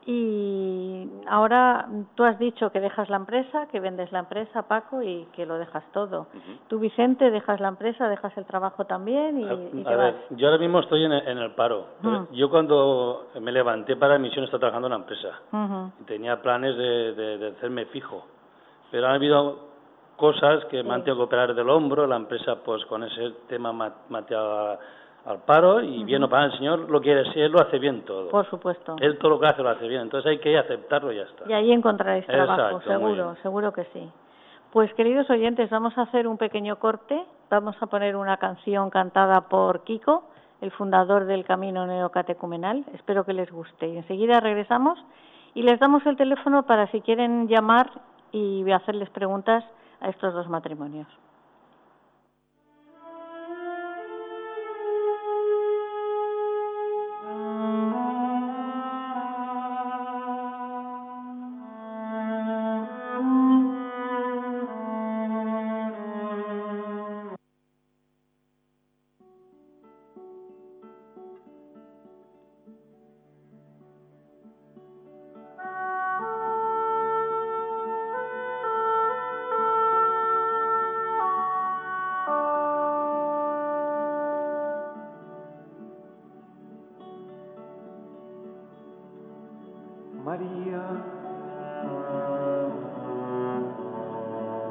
y ahora tú has dicho que dejas la empresa, que vendes la empresa, Paco, y que lo dejas todo. Tú, Vicente, dejas la empresa, dejas el trabajo también y, a, ver, Yo ahora mismo estoy en el, paro. Yo cuando me levanté para misión estaba trabajando en la empresa. Tenía planes de, de, hacerme fijo. Pero han habido cosas que me han tenido que operar del hombro. La empresa, pues con ese tema, me ha al paro y bien o para el Señor lo quiere, si Él lo hace bien todo. Por supuesto. Él todo lo que hace lo hace bien, entonces hay que aceptarlo y ya está. Y ahí encontraréis trabajo, seguro, seguro que sí. Pues queridos oyentes, vamos a hacer un pequeño corte, vamos a poner una canción cantada por Kiko, el fundador del Camino Neocatecumenal, espero que les guste. Y enseguida regresamos y les damos el teléfono para si quieren llamar y hacerles preguntas a estos dos matrimonios.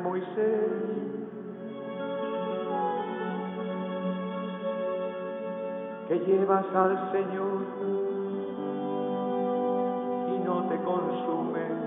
Moisés. Que llevas al Señor y no te consumes.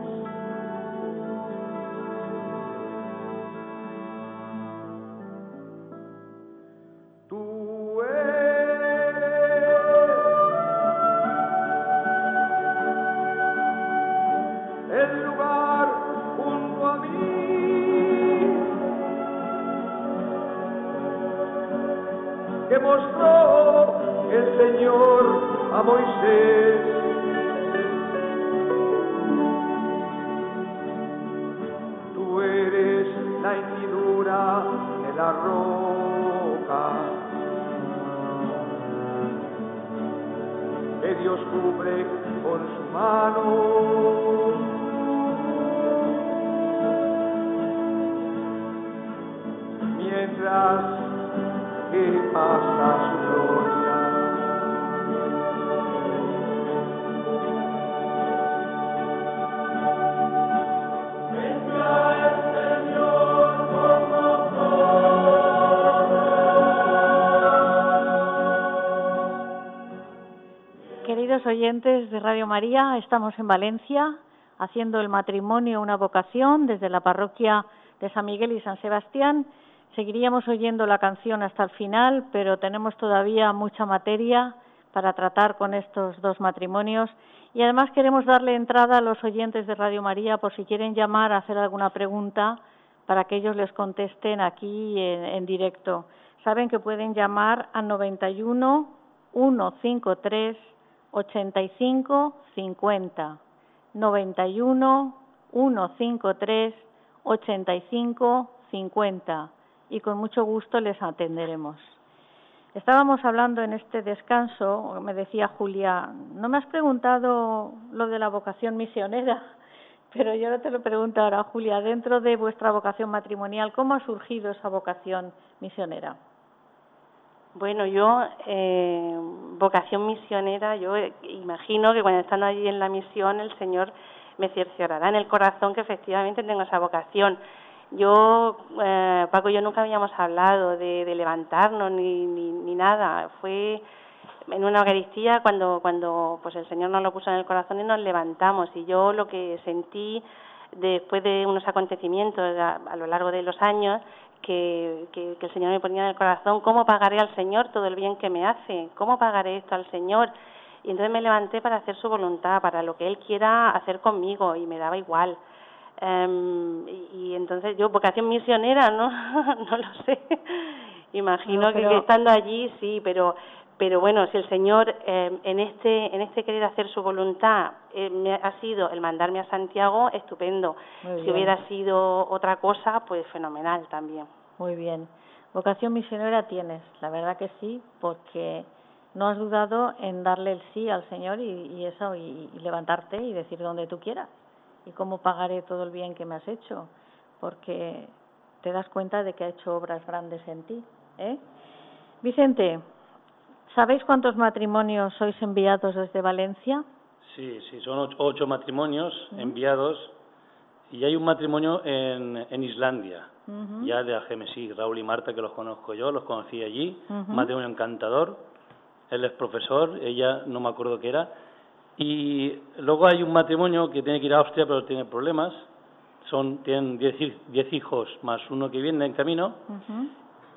Oyentes de Radio María, estamos en Valencia haciendo el matrimonio una vocación desde la parroquia de San Miguel y San Sebastián. Seguiríamos oyendo la canción hasta el final, pero tenemos todavía mucha materia para tratar con estos dos matrimonios y además queremos darle entrada a los oyentes de Radio María por si quieren llamar a hacer alguna pregunta para que ellos les contesten aquí en, en directo. Saben que pueden llamar al 91 153 85 50 91 153 85 50 y con mucho gusto les atenderemos. Estábamos hablando en este descanso, me decía Julia, no me has preguntado lo de la vocación misionera, [laughs] pero yo no te lo pregunto ahora, Julia, dentro de vuestra vocación matrimonial, ¿cómo ha surgido esa vocación misionera? Bueno, yo, eh, vocación misionera, yo imagino que cuando estando allí en la misión el Señor me cerciorará en el corazón que efectivamente tengo esa vocación. Yo, eh, Paco yo nunca habíamos hablado de, levantarnos ni, ni, nada. Fue en una Eucaristía cuando, cuando pues el Señor nos lo puso en el corazón y nos levantamos. Y yo lo que sentí después de unos acontecimientos a, lo largo de los años que, que, el Señor me ponía en el corazón, ¿cómo pagaré al Señor todo el bien que me hace? ¿Cómo pagaré esto al Señor? Y entonces me levanté para hacer su voluntad, para lo que Él quiera hacer conmigo y me daba igual. Um, y, entonces yo, vocación misionera, ¿no? [laughs] no lo sé. Imagino que, estando allí sí, pero pero bueno, si el Señor eh, en este en este querer hacer su voluntad eh, me ha sido el mandarme a Santiago, estupendo. Si hubiera sido otra cosa, pues fenomenal también. Muy bien. Vocación misionera tienes, la verdad que sí, porque no has dudado en darle el sí al Señor y, y eso, y, y, levantarte y decir donde tú quieras y cómo pagaré todo el bien que me has hecho, porque te das cuenta de que ha hecho obras grandes en ti. ¿eh? Vicente, ¿sabéis cuántos matrimonios sois enviados desde Valencia? Sí, sí, son ocho, matrimonios enviados. Y hay un matrimonio en, en Islandia, ya de Agemesí, Raúl y Marta, que los conozco yo, los conocí allí, matrimonio encantador, él es profesor, ella no me acuerdo qué era, y luego hay un matrimonio que tiene que ir a Austria, pero tiene problemas. Son, tienen diez, hijos más uno que viene en camino.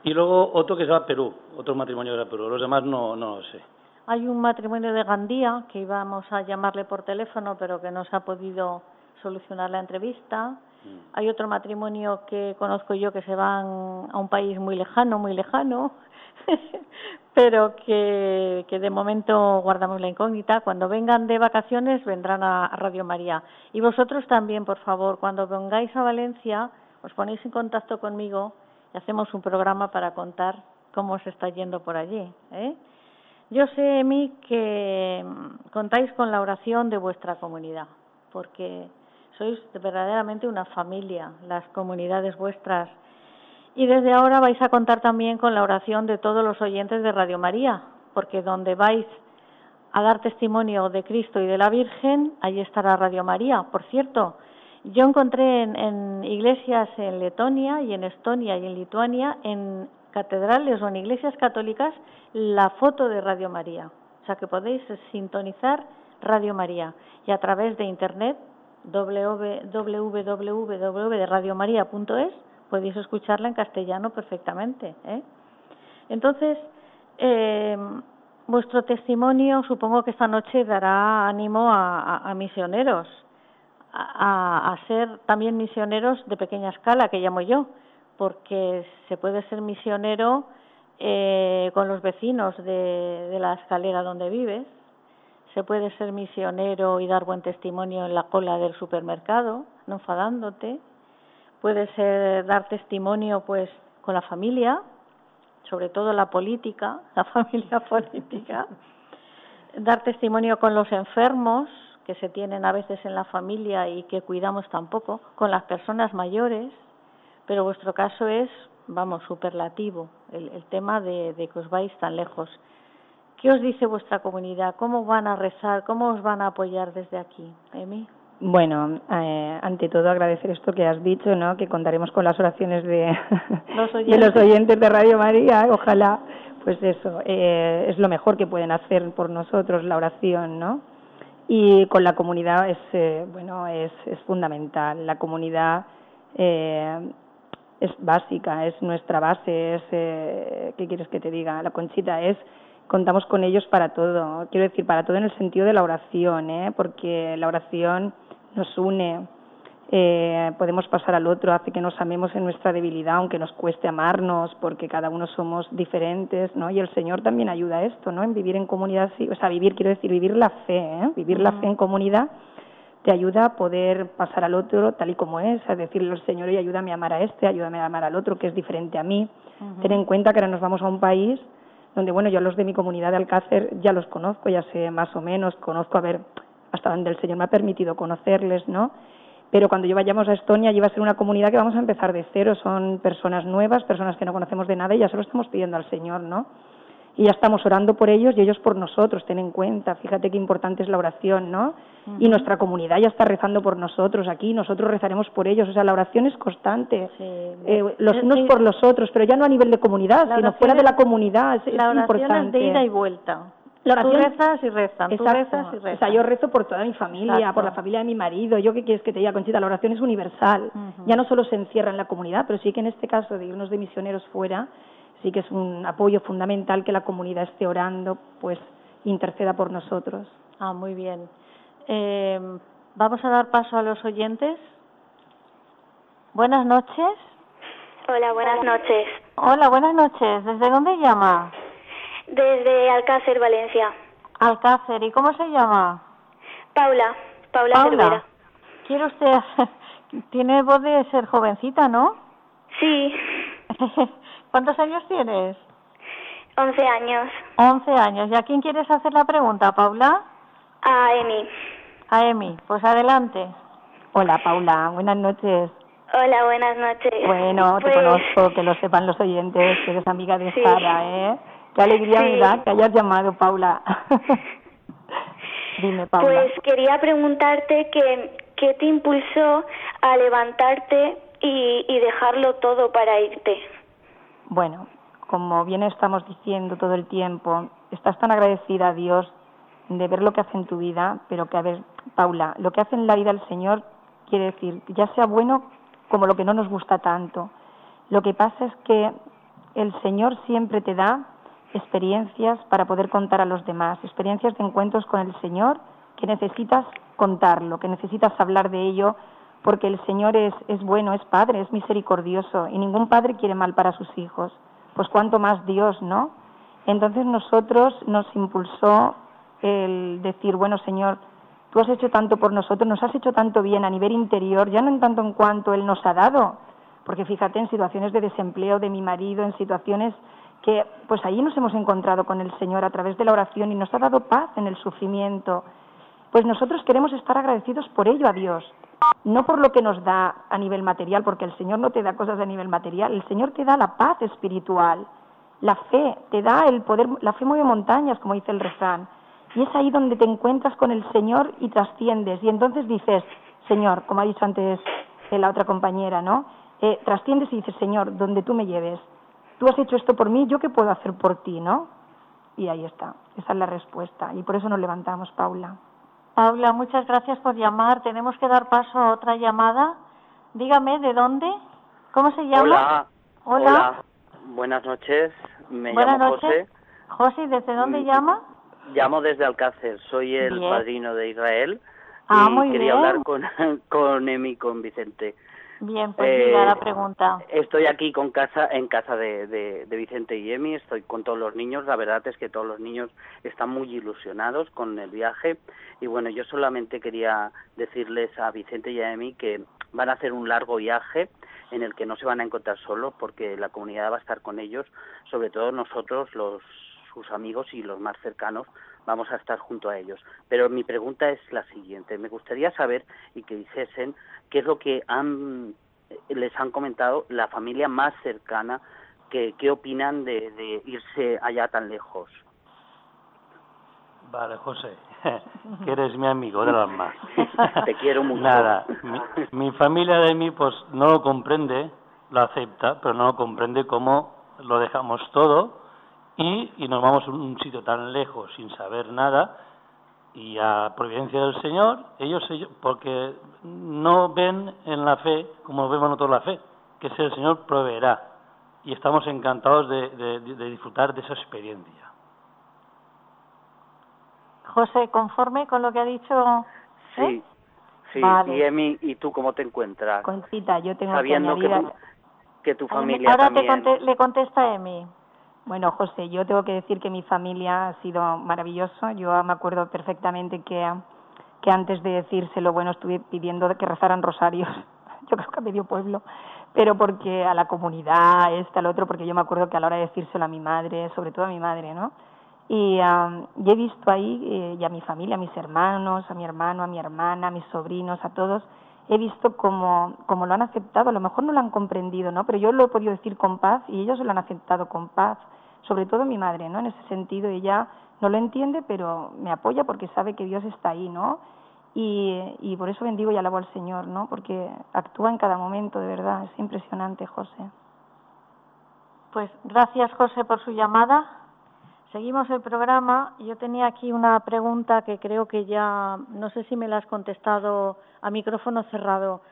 Y luego otro que se va a Perú, otro matrimonio de Perú. Los demás no, no lo sé. Hay un matrimonio de Gandía que íbamos a llamarle por teléfono, pero que no se ha podido solucionar la entrevista. Mm. Hay otro matrimonio que conozco yo que se van a un país muy lejano, muy lejano, [laughs] pero que, que de momento guardamos la incógnita. Cuando vengan de vacaciones vendrán a, Radio María. Y vosotros también, por favor, cuando vengáis a Valencia, os ponéis en contacto conmigo hacemos un programa para contar cómo os está yendo por allí. ¿eh? Yo sé, Emi, que mm, contáis con la oración de vuestra comunidad, porque sois verdaderamente una familia, las comunidades vuestras y desde ahora vais a contar también con la oración de todos los oyentes de Radio María, porque donde vais a dar testimonio de Cristo y de la Virgen, allí estará Radio María. Por cierto, yo encontré en, iglesias en Letonia y en Estonia y en Lituania, en catedrales o en iglesias católicas, la foto de Radio María. O sea que podéis sintonizar Radio María y a través de internet www.radiomaria.es podéis escucharla en castellano perfectamente. ¿eh? Entonces, eh, vuestro testimonio supongo que esta noche dará ánimo a, misioneros, a, ser también misioneros de pequeña escala, que llamo yo, porque se puede ser misionero eh, con los vecinos de, de la escalera donde vives, se puede ser misionero y dar buen testimonio en la cola del supermercado, no enfadándote, puede ser dar testimonio pues con la familia, sobre todo la política, [laughs] la familia política, dar testimonio con los enfermos que se tienen a veces en la familia y que cuidamos tampoco, con las personas mayores, pero vuestro caso es, vamos, superlativo, el, el tema de, de que os vais tan lejos. ¿Qué os dice vuestra comunidad? ¿Cómo van a rezar? ¿Cómo os van a apoyar desde aquí? Emi. Bueno, eh, ante todo agradecer esto que has dicho, ¿no? Que contaremos con las oraciones de [laughs] los oyentes de, Radio María. Ojalá, pues eso, eh, es lo mejor que pueden hacer por nosotros la oración, ¿no? Y con la comunidad es, eh, bueno, es, es fundamental. La comunidad eh, es básica, es nuestra base, es, eh, ¿qué quieres que te diga? La conchita es contamos con ellos para todo. Quiero decir, para todo en el sentido de la oración, ¿eh? porque la oración nos une, eh, podemos pasar al otro, hace que nos amemos en nuestra debilidad, aunque nos cueste amarnos, porque cada uno somos diferentes, ¿no? Y el Señor también ayuda a esto, ¿no? En vivir en comunidad, o sea, vivir, quiero decir, vivir la fe, ¿eh? Vivir la fe en comunidad te ayuda a poder pasar al otro tal y como es, a decirle al Señor, y ayúdame a amar a este, ayúdame a amar al otro, que es diferente a mí. Ten en cuenta que ahora nos vamos a un país donde, bueno, yo los de mi comunidad de Alcácer ya los conozco, ya sé más o menos, conozco a ver hasta donde el Señor me ha permitido conocerles, ¿no? Pero cuando yo vayamos a Estonia, allí va a ser una comunidad que vamos a empezar de cero, son personas nuevas, personas que no conocemos de nada y ya se lo estamos pidiendo al Señor, ¿no? y ya estamos orando por ellos y ellos por nosotros, ten en cuenta, fíjate qué importante es la oración, ¿no? Y nuestra comunidad ya está rezando por nosotros aquí, nosotros rezaremos por ellos, o sea, la oración es constante, eh, los unos por los otros, pero ya no a nivel de comunidad, sino fuera de la comunidad, es, la importante. Es de ida y vuelta. La oración, tú rezas y rezas, tú rezas y rezas. O sea, yo rezo por toda mi familia, por la familia de mi marido. Yo qué quieres que te diga, Conchita, la oración es universal. Ya no solo se encierra en la comunidad, pero sí que en este caso de irnos de misioneros fuera, sí que es un apoyo fundamental que la comunidad esté orando, pues interceda por nosotros. Ah, muy bien. Eh, vamos a dar paso a los oyentes. Buenas noches. Hola, buenas noches. Hola, buenas noches. ¿Desde dónde llama? Desde Alcácer, Valencia. Alcácer. ¿Y cómo se llama? Paula. Paula, Paula. Cervera. ¿Quiere usted? [laughs] Tiene voz de ser jovencita, ¿no? Sí. [laughs] ¿Cuántos años tienes? Once años. Once años. ¿Y a quién quieres hacer la pregunta, Paula? A Emi. A Emi. Pues adelante. Hola, Paula. Buenas noches. Hola, buenas noches. Bueno, te Pues- conozco, que lo sepan los oyentes, que eres amiga de Sí. Sara, ¿eh? Qué alegría me Sí. da que hayas llamado, Paula. [laughs] Dime, Paula. Pues quería preguntarte que, qué te impulsó a levantarte y, y dejarlo todo para irte. Bueno, como bien estamos diciendo todo el tiempo, estás tan agradecida a Dios de ver lo que hace en tu vida, pero que, a ver, Paula, lo que hace en la vida el Señor quiere decir, ya sea bueno como lo que no nos gusta tanto. Lo que pasa es que el Señor siempre te da experiencias para poder contar a los demás, experiencias de encuentros con el Señor que necesitas contarlo, que necesitas hablar de ello, porque el Señor es, es bueno, es Padre, es misericordioso y ningún padre quiere mal para sus hijos. Pues cuanto más Dios, ¿no? Entonces nosotros nos impulsó el decir, bueno Señor, tú has hecho tanto por nosotros, nos has hecho tanto bien a nivel interior, ya no en tanto en cuanto Él nos ha dado, porque fíjate en situaciones de desempleo de mi marido, en situaciones que pues allí nos hemos encontrado con el Señor a través de la oración y nos ha dado paz en el sufrimiento. Pues nosotros queremos estar agradecidos por ello a Dios, no por lo que nos da a nivel material, porque el Señor no te da cosas a nivel material, el Señor te da la paz espiritual, la fe, te da el poder, la fe mueve montañas, como dice el refrán. Y es ahí donde te encuentras con el Señor y trasciendes. Y entonces dices, Señor, como ha dicho antes la otra compañera, ¿no? Eh, trasciendes y dices, Señor, donde tú me lleves. Tú has hecho esto por mí, ¿yo qué puedo hacer por ti, no? Y ahí está, esa es la respuesta. Y por eso nos levantamos, Paula. Paula, muchas gracias por llamar. Tenemos que dar paso a otra llamada. Dígame, ¿de dónde? ¿Cómo se llama? Hola. Hola. Buenas noches. Me Buenas llamo noches. José. José, ¿desde dónde Mm, llama? Llamo desde Alcácer. Soy el Bien. padrino de Israel. Ah, y muy quería bien. hablar con, [laughs] con Emi y con Vicente. Bien, pues Eh, diga la pregunta. Estoy aquí con casa, en casa de, de, de Vicente y Emi, estoy con todos los niños, la verdad es que todos los niños están muy ilusionados con el viaje y bueno, yo solamente quería decirles a Vicente y a Emi que van a hacer un largo viaje en el que no se van a encontrar solos porque la comunidad va a estar con ellos, sobre todo nosotros, los sus amigos y los más cercanos, vamos a estar junto a ellos. Pero mi pregunta es la siguiente, me gustaría saber y que dijesen qué es lo que han les han comentado la familia más cercana que qué opinan de, de irse allá tan lejos. Vale, José, [laughs] que eres mi amigo del alma. [laughs] Te quiero mucho. Nada, mi, mi familia de mí pues no lo comprende, lo acepta, pero no lo comprende cómo lo dejamos todo y, y nos vamos a un sitio tan lejos sin saber nada y a providencia del Señor, ellos, ellos porque no ven en la fe como vemos nosotros la fe, que es el Señor proveerá y estamos encantados de, de- de disfrutar de esa experiencia. José, conforme con lo que ha dicho. Sí, sí. Vale. Y Emi, ¿y tú cómo te encuentras? Conchita, yo tengo que Sabiendo que, añadir... tu- que tu familia Ahora te también... conte- le contesta Emi. Bueno, José, yo tengo que decir que mi familia ha sido maravilloso. Yo me acuerdo perfectamente que, que antes de decírselo, bueno, estuve pidiendo que rezaran rosarios. [laughs] Yo creo que a medio pueblo. pero porque a la comunidad, esta, al otro, porque yo me acuerdo que a la hora de decírselo a mi madre, sobre todo a mi madre, ¿no? Y, he visto ahí, eh, y a mi familia, a mis hermanos, a mi hermano, a mi hermana, a mis sobrinos, a todos, he visto como, como lo han aceptado, a lo mejor no lo han comprendido, ¿no? Pero yo lo he podido decir con paz y ellos lo han aceptado con paz, sobre todo mi madre, ¿no? En ese sentido, ella no lo entiende, pero me apoya porque sabe que Dios está ahí, ¿no? Y, y por eso bendigo y alabo al Señor, ¿no? Porque actúa en cada momento, de verdad, es impresionante, José. Pues gracias, José, por su llamada. Seguimos el programa. Yo tenía aquí una pregunta que creo que ya, no sé si me la has contestado a micrófono cerrado.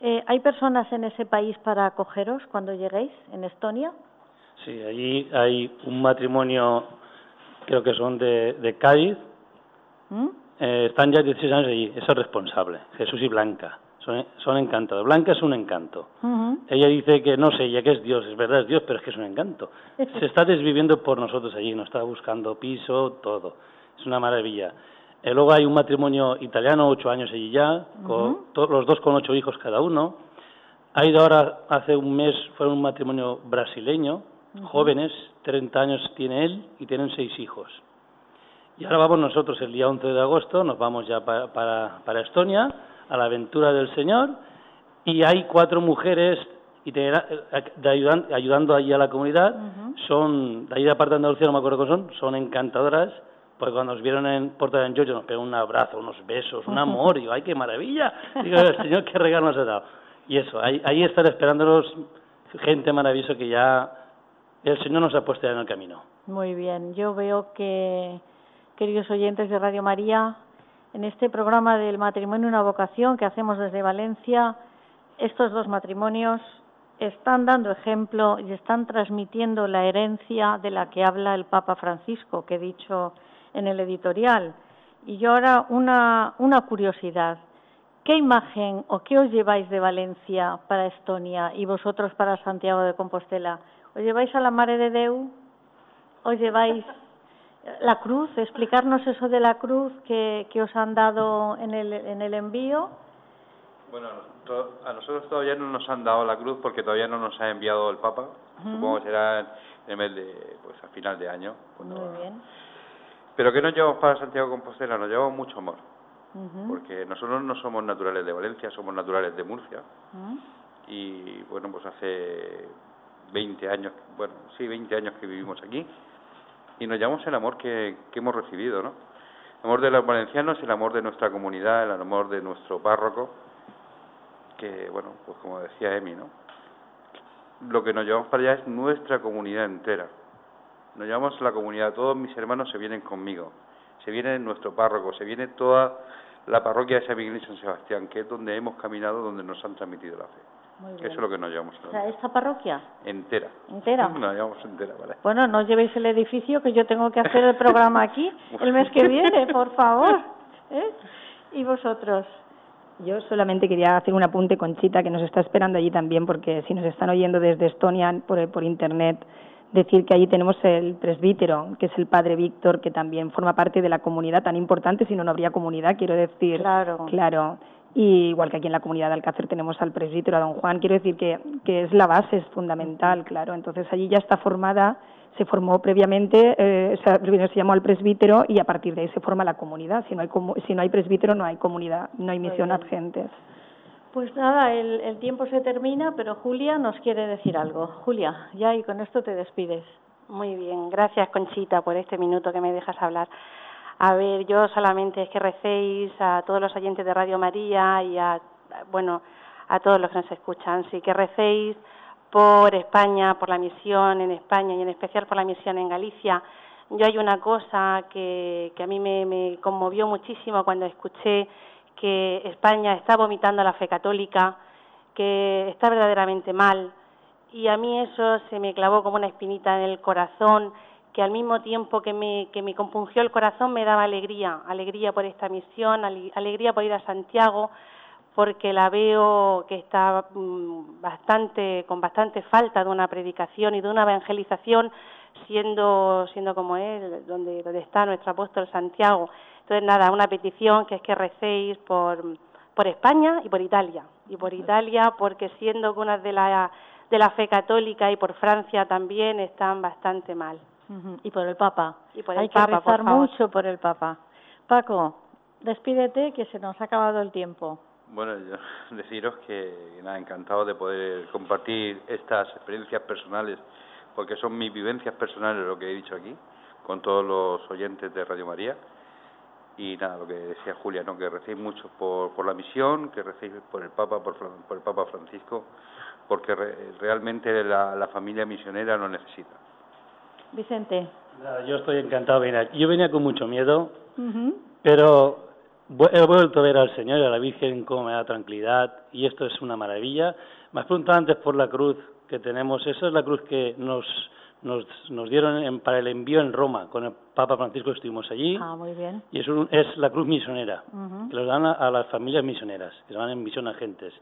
Eh, ¿Hay personas en ese país para acogeros cuando lleguéis, en Estonia? Sí, allí hay un matrimonio, creo que son de, de Cádiz. ¿Mm? Eh, están ya 16 años allí, es el responsable, Jesús y Blanca. Son, son encantados. Blanca es un encanto. Ella dice que no sé, ya que es Dios, es verdad, es Dios, pero es que es un encanto. [laughs] Se está desviviendo por nosotros allí, nos está buscando piso, todo. Es una maravilla. Eh, luego hay un matrimonio italiano, ocho años allí ya, con los dos con ocho hijos cada uno. Ha ido ahora, hace un mes, fue un matrimonio brasileño, jóvenes, 30 años tiene él y tienen seis hijos. Y ahora vamos nosotros el día 11 de agosto, nos vamos ya para, para, para Estonia a la aventura del Señor y hay cuatro mujeres y de, ayudando allí a la comunidad, son, de ahí de parte de Andalucía no me acuerdo cómo son, son encantadoras, porque cuando nos vieron en Porta de Anjoyo nos pegó un abrazo, unos besos, un amor, y digo, ¡ay, qué maravilla! Digo, el Señor, qué regalo nos ha dado. Y eso, ahí, ahí están esperándonos gente maravillosa que ya el Señor nos ha puesto en el camino. Muy bien, yo veo que, queridos oyentes de Radio María, en este programa del matrimonio una vocación que hacemos desde Valencia, estos dos matrimonios están dando ejemplo y están transmitiendo la herencia de la que habla el Papa Francisco, que he dicho en el editorial. Y yo ahora una, una curiosidad. ¿Qué imagen o qué os lleváis de Valencia para Estonia y vosotros para Santiago de Compostela? ¿Os lleváis a la Mare de Deu? ¿Os lleváis la cruz, explicarnos eso de la cruz que, que os han dado en el, en el envío. Bueno, a nosotros todavía no nos han dado la cruz porque todavía no nos ha enviado el Papa. Supongo que será en el mes de, pues a final de año. Muy bien. Pero ¿qué nos llevamos para Santiago de Compostela? Nos llevamos mucho amor. Porque nosotros no somos naturales de Valencia, somos naturales de Murcia. Y bueno, pues hace 20 años, bueno, sí, 20 años que vivimos aquí y nos llamamos el amor que, hemos recibido, ¿no? El amor de los valencianos, el amor de nuestra comunidad, el amor de nuestro párroco, que, bueno, pues como decía Emi, ¿no? Lo que nos llevamos para allá es nuestra comunidad entera. Nos llevamos la comunidad, todos mis hermanos se vienen conmigo, se viene nuestro párroco, se viene toda la parroquia de San Miguel y San Sebastián, que es donde hemos caminado, donde nos han transmitido la fe. Eso es lo que nos llevamos. O sea, ¿esta parroquia? Entera. ¿Entera? [laughs] Nos llevamos entera, vale. Bueno, no llevéis el edificio, que yo tengo que hacer el programa aquí [laughs] el mes que viene, por favor. ¿Eh? ¿Y vosotros? Yo solamente quería hacer un apunte, con Chita, que nos está esperando allí también, porque si nos están oyendo desde Estonia por, por Internet, decir que allí tenemos el presbítero, que es el padre Víctor, que también forma parte de la comunidad tan importante, si no, no habría comunidad, quiero decir. Claro. Claro. Y igual que aquí en la comunidad de Alcácer tenemos al presbítero, a don Juan, quiero decir que, que es la base, es fundamental, claro. Entonces allí ya está formada, se formó previamente, eh, primero se llamó al presbítero y a partir de ahí se forma la comunidad. Si no hay, si no hay presbítero no hay comunidad, no hay misión agentes. Pues nada, el, el tiempo se termina, pero Julia nos quiere decir algo. Julia, ya y con esto te despides. Muy bien, gracias Conchita por este minuto que me dejas hablar. A ver, yo solamente es que recéis a todos los oyentes de Radio María y a, bueno, a todos los que nos escuchan, sí, que recéis por España, por la misión en España y en especial por la misión en Galicia. Yo hay una cosa que, que a mí me, me conmovió muchísimo cuando escuché que España está vomitando la fe católica, que está verdaderamente mal, y a mí eso se me clavó como una espinita en el corazón que al mismo tiempo que me, que me compungió el corazón me daba alegría, alegría por esta misión, alegría por ir a Santiago, porque la veo que está mm, bastante, con bastante falta de una predicación y de una evangelización, siendo, siendo como él, donde, donde está nuestro apóstol Santiago. Entonces, nada, una petición que es que recéis por, por España y por Italia, y por Italia, porque siendo una de la, de la fe católica y por Francia también están bastante mal. Y por el Papa. Y por Hay Papa, que rezar por favor. mucho por el Papa. Paco, despídete que se nos ha acabado el tiempo. Bueno, yo [laughs] deciros que nada, encantado de poder compartir estas experiencias personales, porque son mis vivencias personales lo que he dicho aquí, con todos los oyentes de Radio María. Y nada, lo que decía Julia, ¿no? que recéis mucho por, por la misión, que recéis por el Papa, por, por el Papa Francisco, porque re- realmente la, la familia misionera lo necesita. Vicente. Nada, Yo estoy encantado de venir. Yo venía con mucho miedo, pero vu- he vuelto a ver al Señor y a la Virgen cómo me da tranquilidad y esto es una maravilla. Me has preguntado antes por la cruz que tenemos. Esa es la cruz que nos, nos, nos dieron en- para el envío en Roma. Con el Papa Francisco estuvimos allí Ah, muy bien. y es, un- es la cruz misionera Ujú. que los dan a, a las familias misioneras, que se van en misión a gentes.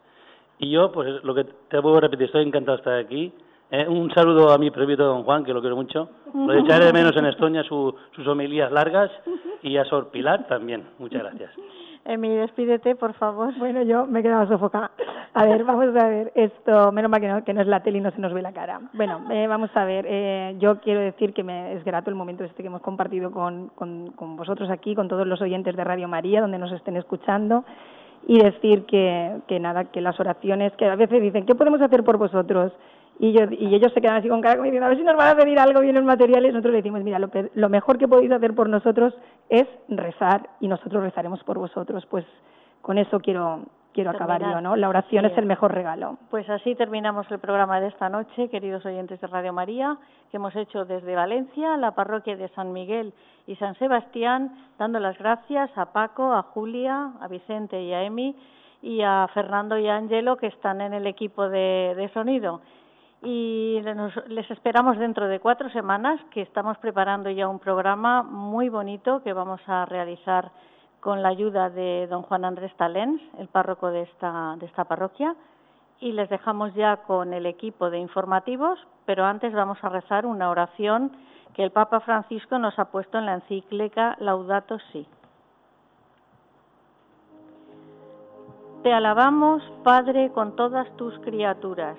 Y yo, pues lo que te puedo repetir, estoy encantado de estar aquí. Eh, un saludo a mi presbítero don Juan, que lo quiero mucho. Lo echaré de menos en Estonia, su, sus homilías largas, y a Sor Pilar también. Muchas gracias. Emi, despídete, por favor. Bueno, yo me he quedado sofocada. A ver, vamos a ver, esto, menos mal que no, que no es la tele y no se nos ve la cara. Bueno, eh, vamos a ver, eh, yo quiero decir que me es grato el momento este que hemos compartido con, con, con vosotros aquí, con todos los oyentes de Radio María, donde nos estén escuchando, y decir que, que nada, que las oraciones, que a veces dicen, ¿qué podemos hacer por vosotros? Y, yo, y ellos se quedan así con cara como diciendo, a ver si nos van a pedir algo bien los materiales. Nosotros le decimos, mira, lo, lo mejor que podéis hacer por nosotros es rezar y nosotros rezaremos por vosotros. Pues con eso quiero, quiero acabar yo, ¿no? La oración Sí. es el mejor regalo. Pues así terminamos el programa de esta noche, queridos oyentes de Radio María, que hemos hecho desde Valencia, la parroquia de San Miguel y San Sebastián, dando las gracias a Paco, a Julia, a Vicente y a Emi y a Fernando y a Angelo que están en el equipo de, de sonido. Y les esperamos dentro de cuatro semanas, que estamos preparando ya un programa muy bonito que vamos a realizar con la ayuda de don Juan Andrés Talens, el párroco de esta, de esta parroquia. Y les dejamos ya con el equipo de informativos, pero antes vamos a rezar una oración que el Papa Francisco nos ha puesto en la encíclica Laudato Si. Te alabamos, Padre, con todas tus criaturas,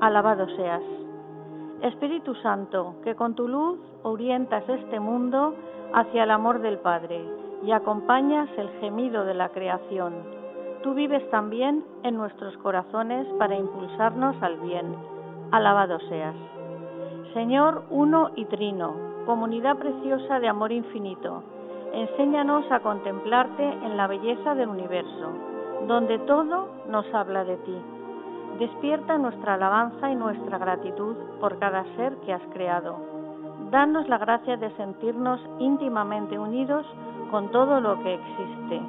alabado seas. Espíritu Santo, que con tu luz orientas este mundo hacia el amor del Padre y acompañas el gemido de la creación. Tú vives también en nuestros corazones para impulsarnos al bien. Alabado seas. Señor uno y trino, comunidad preciosa de amor infinito, enséñanos a contemplarte en la belleza del universo, donde todo nos habla de ti. Despierta nuestra alabanza y nuestra gratitud por cada ser que has creado. Danos la gracia de sentirnos íntimamente unidos con todo lo que existe.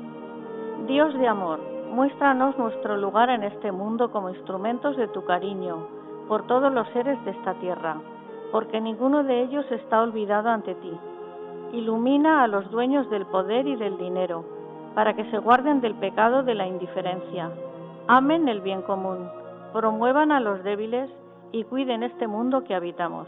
Dios de amor, muéstranos nuestro lugar en este mundo como instrumentos de tu cariño por todos los seres de esta tierra, porque ninguno de ellos está olvidado ante ti. Ilumina a los dueños del poder y del dinero, para que se guarden del pecado de la indiferencia. Amen el bien común, promuevan a los débiles y cuiden este mundo que habitamos.